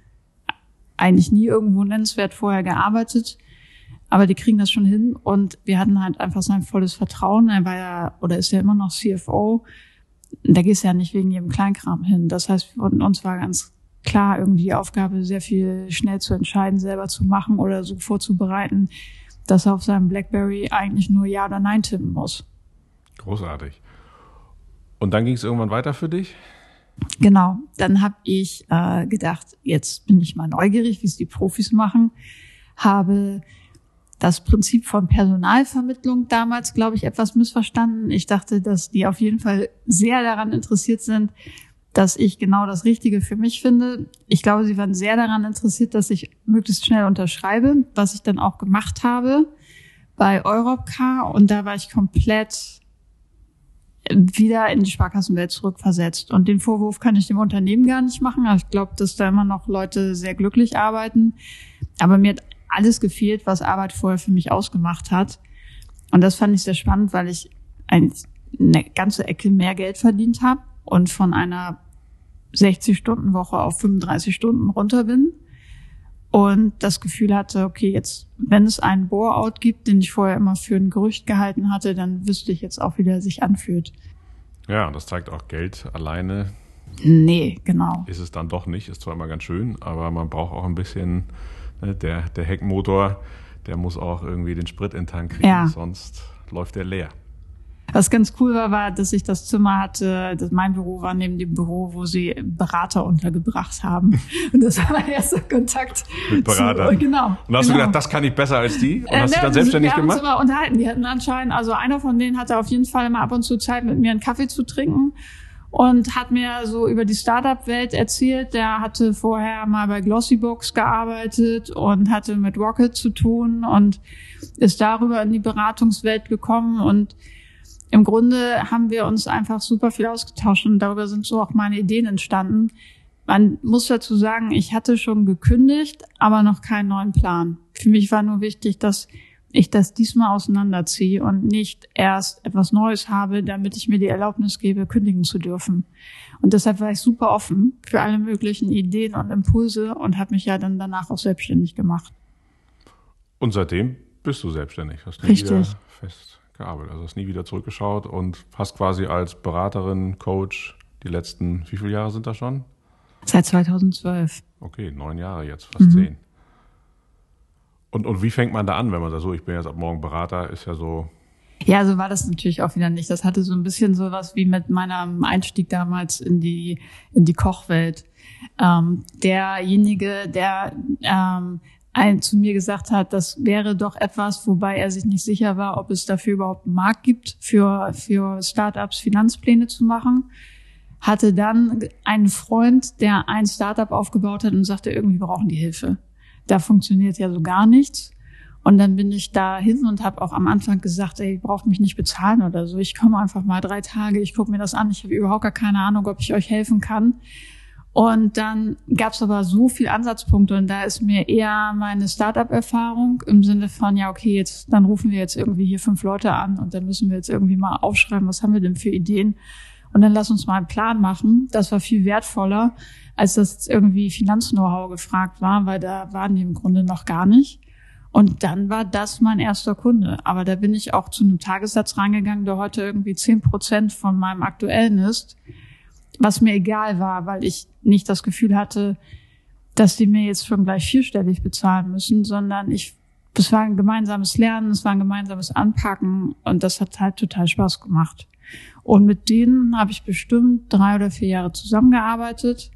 eigentlich nie irgendwo nennenswert vorher gearbeitet, aber die kriegen das schon hin und wir hatten halt einfach sein volles Vertrauen. Er war ja oder ist ja immer noch CFO. Da gehst du ja nicht wegen jedem Kleinkram hin. Das heißt, uns war ganz klar irgendwie die Aufgabe, sehr viel schnell zu entscheiden, selber zu machen oder so vorzubereiten, dass er auf seinem Blackberry eigentlich nur Ja oder Nein tippen muss. Großartig. Und dann ging es irgendwann weiter für dich? Genau, dann habe ich äh, gedacht, jetzt bin ich mal neugierig, wie es die Profis machen. Habe das Prinzip von Personalvermittlung damals, glaube ich, etwas missverstanden. Ich dachte, dass die auf jeden Fall sehr daran interessiert sind, dass ich genau das Richtige für mich finde. Ich glaube, sie waren sehr daran interessiert, dass ich möglichst schnell unterschreibe, was ich dann auch gemacht habe bei Europcar. Und da war ich komplett wieder in die Sparkassenwelt zurückversetzt. Und den Vorwurf kann ich dem Unternehmen gar nicht machen. ich glaube, dass da immer noch Leute sehr glücklich arbeiten. Aber mir hat alles gefehlt, was Arbeit vorher für mich ausgemacht hat. Und das fand ich sehr spannend, weil ich eine ganze Ecke mehr Geld verdient habe und von einer 60-Stunden-Woche auf 35 Stunden runter bin und das Gefühl hatte, okay, jetzt, wenn es einen Bore-out gibt, den ich vorher immer für ein Gerücht gehalten hatte, dann wüsste ich jetzt auch, wie der sich anfühlt. Ja, das zeigt auch Geld alleine. Nee, genau. Ist es dann doch nicht, ist zwar immer ganz schön, aber man braucht auch ein bisschen, ne, der, der Heckmotor, der muss auch irgendwie den Sprit in den Tank kriegen, ja. sonst läuft der leer. Was ganz cool war, war, dass ich das Zimmer hatte, dass mein Büro war neben dem Büro, wo sie Berater untergebracht haben. Und das war mein erster Kontakt. Mit Beratern. Zu, genau. Und hast genau. du gedacht, das kann ich besser als die? Und äh, hast ne, dich dann selbstständig gemacht? Wir haben uns immer unterhalten. Die hatten anscheinend, also einer von denen hatte auf jeden Fall immer ab und zu Zeit, mit mir einen Kaffee zu trinken und hat mir so über die Startup-Welt erzählt. Der hatte vorher mal bei Glossybox gearbeitet und hatte mit Rocket zu tun und ist darüber in die Beratungswelt gekommen und im Grunde haben wir uns einfach super viel ausgetauscht und darüber sind so auch meine Ideen entstanden. Man muss dazu sagen, ich hatte schon gekündigt, aber noch keinen neuen Plan. Für mich war nur wichtig, dass ich das diesmal auseinanderziehe und nicht erst etwas Neues habe, damit ich mir die Erlaubnis gebe, kündigen zu dürfen. Und deshalb war ich super offen für alle möglichen Ideen und Impulse und habe mich ja dann danach auch selbstständig gemacht. Und seitdem bist du selbstständig, hast du Richtig. wieder fest gearbeitet. Also hast nie wieder zurückgeschaut und hast quasi als Beraterin, Coach die letzten, wie viele Jahre sind das schon? Seit 2012. Okay, neun Jahre jetzt, fast mhm. zehn. Und, und wie fängt man da an, wenn man sagt, so, ich bin jetzt ab morgen Berater, ist ja so. Ja, so war das natürlich auch wieder nicht. Das hatte so ein bisschen so was wie mit meinem Einstieg damals in die, in die Kochwelt. Ähm, derjenige, der ähm, ein, zu mir gesagt hat, das wäre doch etwas, wobei er sich nicht sicher war, ob es dafür überhaupt einen Markt gibt, für, für Startups Finanzpläne zu machen. Hatte dann einen Freund, der ein Startup aufgebaut hat und sagte, irgendwie brauchen die Hilfe. Da funktioniert ja so gar nichts. Und dann bin ich da hin und habe auch am Anfang gesagt, ey, ihr braucht mich nicht bezahlen oder so. Ich komme einfach mal drei Tage, ich gucke mir das an. Ich habe überhaupt gar keine Ahnung, ob ich euch helfen kann. Und dann gab es aber so viel Ansatzpunkte und da ist mir eher meine Startup-Erfahrung im Sinne von, ja, okay, jetzt, dann rufen wir jetzt irgendwie hier fünf Leute an und dann müssen wir jetzt irgendwie mal aufschreiben, was haben wir denn für Ideen? Und dann lass uns mal einen Plan machen. Das war viel wertvoller, als dass irgendwie Finanz-Know-how gefragt war, weil da waren die im Grunde noch gar nicht. Und dann war das mein erster Kunde. Aber da bin ich auch zu einem Tagessatz reingegangen, der heute irgendwie zehn Prozent von meinem aktuellen ist was mir egal war, weil ich nicht das Gefühl hatte, dass die mir jetzt schon gleich vierstellig bezahlen müssen, sondern ich, es war ein gemeinsames Lernen, es war ein gemeinsames Anpacken und das hat halt total Spaß gemacht. Und mit denen habe ich bestimmt drei oder vier Jahre zusammengearbeitet.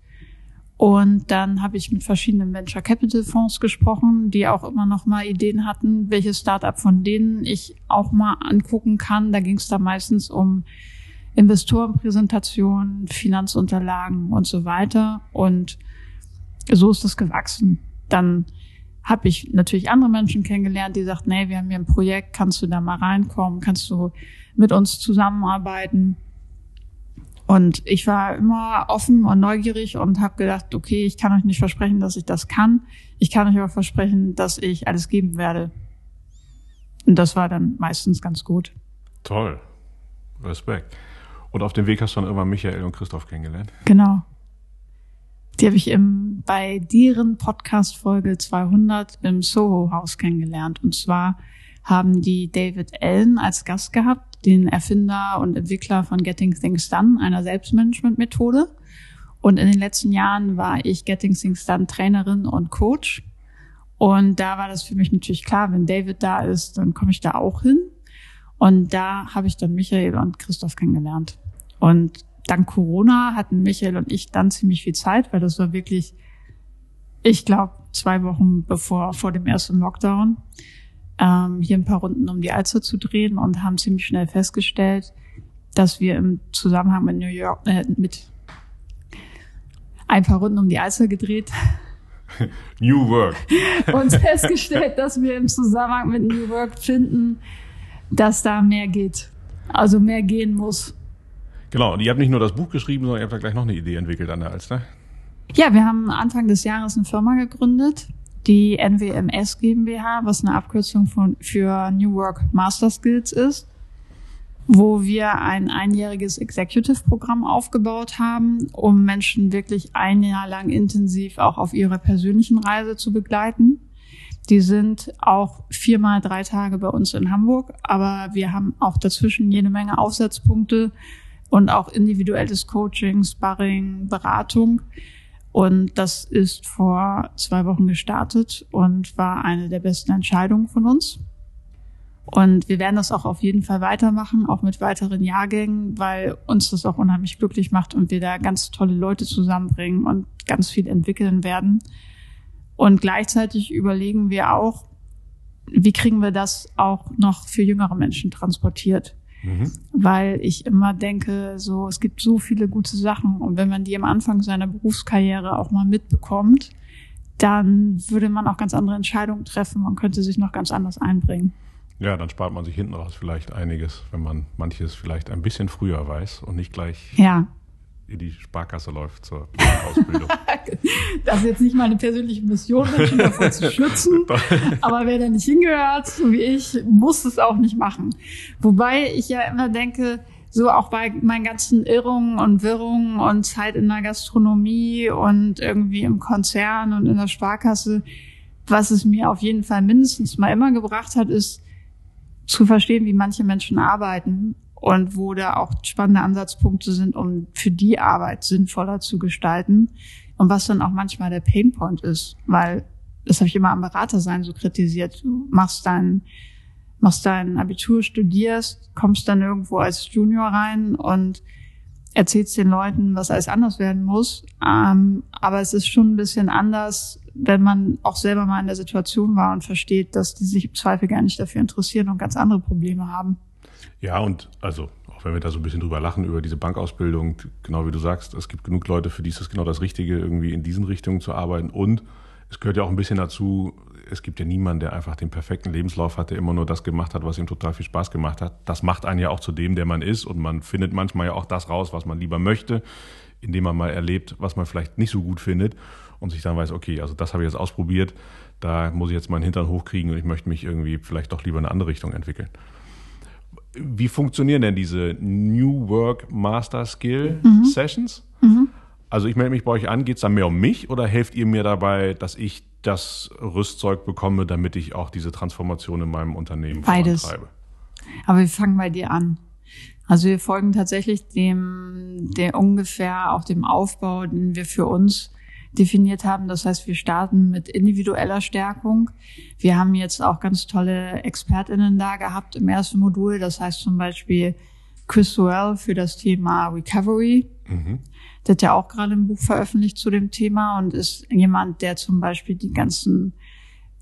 Und dann habe ich mit verschiedenen Venture Capital Fonds gesprochen, die auch immer noch mal Ideen hatten, welche Startup von denen ich auch mal angucken kann. Da ging es da meistens um Investorenpräsentationen, Finanzunterlagen und so weiter. Und so ist das gewachsen. Dann habe ich natürlich andere Menschen kennengelernt, die sagten, nee, wir haben hier ein Projekt, kannst du da mal reinkommen, kannst du mit uns zusammenarbeiten. Und ich war immer offen und neugierig und habe gedacht, okay, ich kann euch nicht versprechen, dass ich das kann. Ich kann euch aber versprechen, dass ich alles geben werde. Und das war dann meistens ganz gut. Toll. Respekt. Und auf dem Weg hast du dann irgendwann Michael und Christoph kennengelernt. Genau. Die habe ich im, bei deren Podcast Folge 200 im Soho-Haus kennengelernt. Und zwar haben die David Allen als Gast gehabt, den Erfinder und Entwickler von Getting Things Done, einer Selbstmanagement-Methode. Und in den letzten Jahren war ich Getting Things Done Trainerin und Coach. Und da war das für mich natürlich klar, wenn David da ist, dann komme ich da auch hin. Und da habe ich dann Michael und Christoph kennengelernt. Und dank Corona hatten Michael und ich dann ziemlich viel Zeit, weil das war wirklich, ich glaube, zwei Wochen bevor vor dem ersten Lockdown, ähm, hier ein paar Runden um die Alster zu drehen und haben ziemlich schnell festgestellt, dass wir im Zusammenhang mit New York, äh, mit ein paar Runden um die Alster gedreht. New Work. und festgestellt, dass wir im Zusammenhang mit New Work finden, dass da mehr geht. Also mehr gehen muss. Genau, und ihr habt nicht nur das Buch geschrieben, sondern ihr habt da gleich noch eine Idee entwickelt an der Alster. Ja, wir haben Anfang des Jahres eine Firma gegründet, die NWMS GmbH, was eine Abkürzung von, für New Work Master Skills ist, wo wir ein einjähriges Executive-Programm aufgebaut haben, um Menschen wirklich ein Jahr lang intensiv auch auf ihrer persönlichen Reise zu begleiten. Die sind auch viermal drei Tage bei uns in Hamburg, aber wir haben auch dazwischen jede Menge Aufsatzpunkte und auch individuelles Coaching, Sparring, Beratung. Und das ist vor zwei Wochen gestartet und war eine der besten Entscheidungen von uns. Und wir werden das auch auf jeden Fall weitermachen, auch mit weiteren Jahrgängen, weil uns das auch unheimlich glücklich macht und wir da ganz tolle Leute zusammenbringen und ganz viel entwickeln werden. Und gleichzeitig überlegen wir auch, wie kriegen wir das auch noch für jüngere Menschen transportiert? Mhm. Weil ich immer denke, so, es gibt so viele gute Sachen und wenn man die am Anfang seiner Berufskarriere auch mal mitbekommt, dann würde man auch ganz andere Entscheidungen treffen und könnte sich noch ganz anders einbringen. Ja, dann spart man sich hinten raus vielleicht einiges, wenn man manches vielleicht ein bisschen früher weiß und nicht gleich ja in die Sparkasse läuft zur Ausbildung. das ist jetzt nicht meine persönliche Mission, Menschen davor zu schützen. Aber wer da nicht hingehört, so wie ich, muss es auch nicht machen. Wobei ich ja immer denke, so auch bei meinen ganzen Irrungen und Wirrungen und Zeit in der Gastronomie und irgendwie im Konzern und in der Sparkasse, was es mir auf jeden Fall mindestens mal immer gebracht hat, ist zu verstehen, wie manche Menschen arbeiten und wo da auch spannende Ansatzpunkte sind, um für die Arbeit sinnvoller zu gestalten und was dann auch manchmal der Painpoint ist, weil das habe ich immer am Beratersein so kritisiert. Du machst dein, machst dein Abitur, studierst, kommst dann irgendwo als Junior rein und erzählst den Leuten, was alles anders werden muss. Ähm, aber es ist schon ein bisschen anders, wenn man auch selber mal in der Situation war und versteht, dass die sich im Zweifel gar nicht dafür interessieren und ganz andere Probleme haben. Ja, und also auch wenn wir da so ein bisschen drüber lachen, über diese Bankausbildung, genau wie du sagst, es gibt genug Leute, für die ist es genau das Richtige, irgendwie in diesen Richtungen zu arbeiten. Und es gehört ja auch ein bisschen dazu, es gibt ja niemanden, der einfach den perfekten Lebenslauf hat, der immer nur das gemacht hat, was ihm total viel Spaß gemacht hat. Das macht einen ja auch zu dem, der man ist. Und man findet manchmal ja auch das raus, was man lieber möchte, indem man mal erlebt, was man vielleicht nicht so gut findet und sich dann weiß, okay, also das habe ich jetzt ausprobiert, da muss ich jetzt meinen Hintern hochkriegen und ich möchte mich irgendwie vielleicht doch lieber in eine andere Richtung entwickeln. Wie funktionieren denn diese New Work Master Skill mhm. Sessions? Mhm. Also ich melde mich bei euch an, geht es dann mehr um mich oder helft ihr mir dabei, dass ich das Rüstzeug bekomme, damit ich auch diese Transformation in meinem Unternehmen Beides. vorantreibe? Aber wir fangen bei dir an. Also wir folgen tatsächlich dem, der ungefähr auch dem Aufbau, den wir für uns definiert haben. Das heißt, wir starten mit individueller Stärkung. Wir haben jetzt auch ganz tolle ExpertInnen da gehabt im ersten Modul. Das heißt zum Beispiel Chris Sowell für das Thema Recovery. Mhm. Der hat ja auch gerade ein Buch veröffentlicht zu dem Thema und ist jemand, der zum Beispiel die ganzen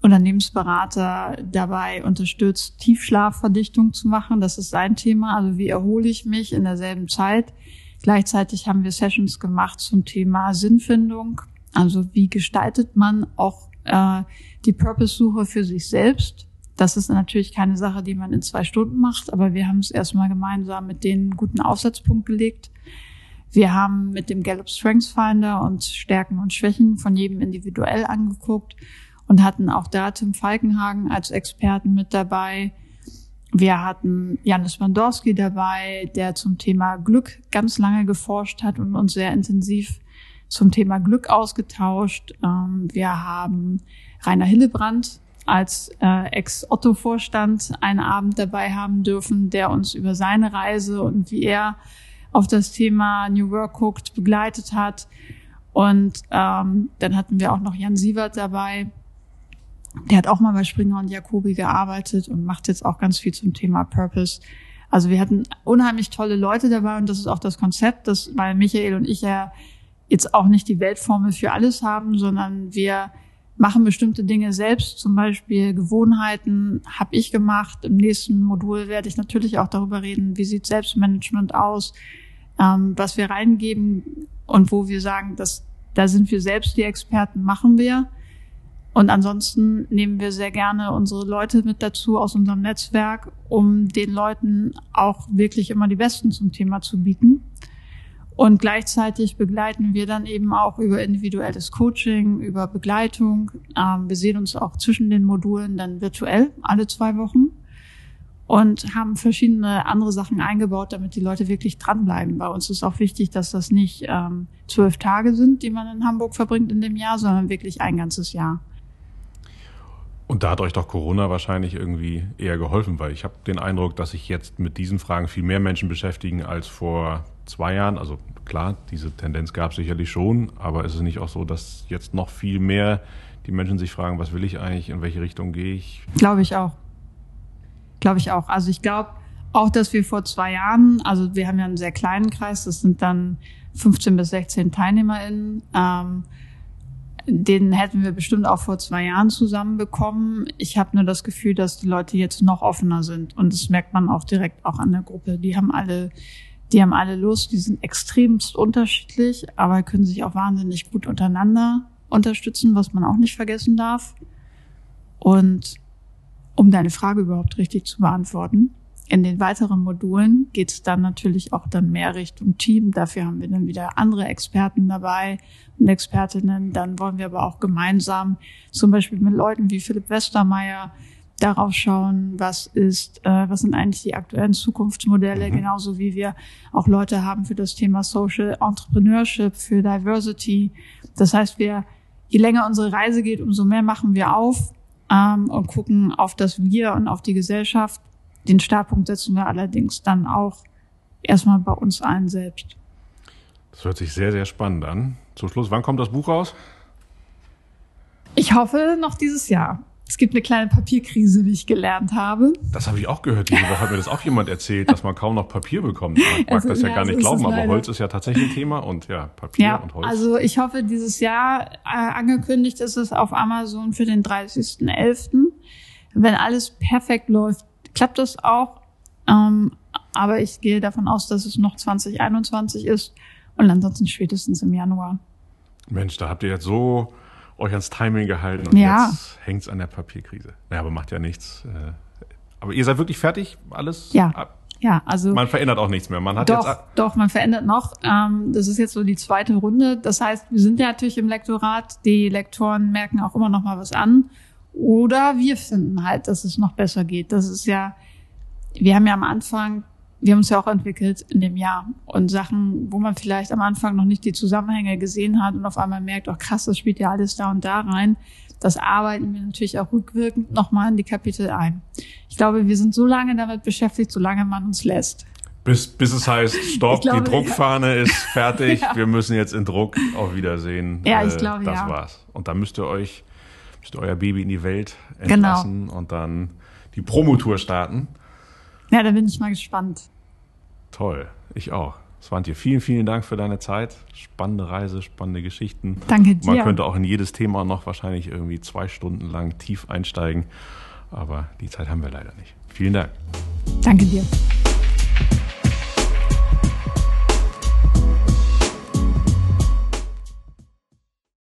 Unternehmensberater dabei unterstützt, Tiefschlafverdichtung zu machen. Das ist sein Thema. Also wie erhole ich mich in derselben Zeit? Gleichzeitig haben wir Sessions gemacht zum Thema Sinnfindung. Also wie gestaltet man auch äh, die Purpose-Suche für sich selbst? Das ist natürlich keine Sache, die man in zwei Stunden macht, aber wir haben es erstmal gemeinsam mit denen einen guten Aufsatzpunkt gelegt. Wir haben mit dem Gallup Strengths Finder uns Stärken und Schwächen von jedem individuell angeguckt und hatten auch da Tim Falkenhagen als Experten mit dabei. Wir hatten Janis Wandorski dabei, der zum Thema Glück ganz lange geforscht hat und uns sehr intensiv zum Thema Glück ausgetauscht. Ähm, wir haben Rainer Hillebrand als äh, Ex-Otto-Vorstand einen Abend dabei haben dürfen, der uns über seine Reise und wie er auf das Thema New Work guckt, begleitet hat. Und ähm, dann hatten wir auch noch Jan Sievert dabei, Der hat auch mal bei Springer und Jacobi gearbeitet und macht jetzt auch ganz viel zum Thema Purpose. Also wir hatten unheimlich tolle Leute dabei und das ist auch das Konzept, dass, weil Michael und ich ja jetzt auch nicht die Weltformel für alles haben, sondern wir machen bestimmte Dinge selbst, zum Beispiel Gewohnheiten habe ich gemacht. Im nächsten Modul werde ich natürlich auch darüber reden, wie sieht Selbstmanagement aus, ähm, was wir reingeben und wo wir sagen, dass da sind wir selbst die Experten, machen wir. Und ansonsten nehmen wir sehr gerne unsere Leute mit dazu aus unserem Netzwerk, um den Leuten auch wirklich immer die Besten zum Thema zu bieten. Und gleichzeitig begleiten wir dann eben auch über individuelles Coaching, über Begleitung. Ähm, wir sehen uns auch zwischen den Modulen dann virtuell alle zwei Wochen und haben verschiedene andere Sachen eingebaut, damit die Leute wirklich dranbleiben. Bei uns ist auch wichtig, dass das nicht ähm, zwölf Tage sind, die man in Hamburg verbringt in dem Jahr, sondern wirklich ein ganzes Jahr. Und da hat euch doch Corona wahrscheinlich irgendwie eher geholfen, weil ich habe den Eindruck, dass sich jetzt mit diesen Fragen viel mehr Menschen beschäftigen als vor zwei Jahren. Also klar, diese Tendenz gab es sicherlich schon, aber ist es nicht auch so, dass jetzt noch viel mehr die Menschen sich fragen, was will ich eigentlich, in welche Richtung gehe ich? Glaube ich auch. Glaube ich auch. Also ich glaube auch, dass wir vor zwei Jahren, also wir haben ja einen sehr kleinen Kreis, das sind dann 15 bis 16 TeilnehmerInnen, ähm, den hätten wir bestimmt auch vor zwei Jahren zusammenbekommen. Ich habe nur das Gefühl, dass die Leute jetzt noch offener sind. Und das merkt man auch direkt auch an der Gruppe. Die haben alle, die haben alle Lust, die sind extremst unterschiedlich, aber können sich auch wahnsinnig gut untereinander unterstützen, was man auch nicht vergessen darf. Und um deine Frage überhaupt richtig zu beantworten, in den weiteren Modulen geht es dann natürlich auch dann mehr Richtung Team. Dafür haben wir dann wieder andere Experten dabei und Expertinnen. Dann wollen wir aber auch gemeinsam zum Beispiel mit Leuten wie Philipp Westermeier darauf schauen, was ist, äh, was sind eigentlich die aktuellen Zukunftsmodelle, mhm. genauso wie wir auch Leute haben für das Thema Social Entrepreneurship, für Diversity. Das heißt, wir, je länger unsere Reise geht, umso mehr machen wir auf ähm, und gucken auf das Wir und auf die Gesellschaft den Startpunkt setzen wir allerdings dann auch erstmal bei uns allen selbst. Das hört sich sehr, sehr spannend an. Zum Schluss, wann kommt das Buch raus? Ich hoffe noch dieses Jahr. Es gibt eine kleine Papierkrise, wie ich gelernt habe. Das habe ich auch gehört. Diese Woche hat mir das auch jemand erzählt, dass man kaum noch Papier bekommt. Ich mag also, das ja, ja gar nicht glauben, aber Holz ist ja tatsächlich ein Thema und ja, Papier ja, und Holz. Also ich hoffe, dieses Jahr äh, angekündigt ist es auf Amazon für den 30.11. Wenn alles perfekt läuft, klappt das auch. Ähm, aber ich gehe davon aus, dass es noch 2021 ist und ansonsten spätestens im Januar. Mensch, da habt ihr jetzt so euch ans Timing gehalten und ja. jetzt hängt's an der Papierkrise. Naja, aber macht ja nichts. Äh, aber ihr seid wirklich fertig? Alles? Ja. Ja, also. Man verändert auch nichts mehr. Man hat doch, jetzt doch, man verändert noch. Ähm, das ist jetzt so die zweite Runde. Das heißt, wir sind ja natürlich im Lektorat. Die Lektoren merken auch immer noch mal was an. Oder wir finden halt, dass es noch besser geht. Das ist ja, wir haben ja am Anfang, wir haben uns ja auch entwickelt in dem Jahr und Sachen, wo man vielleicht am Anfang noch nicht die Zusammenhänge gesehen hat und auf einmal merkt, oh krass, das spielt ja alles da und da rein. Das arbeiten wir natürlich auch rückwirkend nochmal in die Kapitel ein. Ich glaube, wir sind so lange damit beschäftigt, solange man uns lässt. Bis, bis es heißt, stopp, glaube, die Druckfahne ja. ist fertig, ja. wir müssen jetzt in Druck, auf Wiedersehen. Ja, ich äh, glaube, das ja. war's. Und da müsst ihr euch müsst euer Baby in die Welt entlassen genau. und dann die Promotour starten. Ja, da bin ich mal gespannt. Toll, ich auch. Swantje, vielen, vielen Dank für deine Zeit. Spannende Reise, spannende Geschichten. Danke dir. Man könnte auch in jedes Thema noch wahrscheinlich irgendwie zwei Stunden lang tief einsteigen, aber die Zeit haben wir leider nicht. Vielen Dank. Danke dir.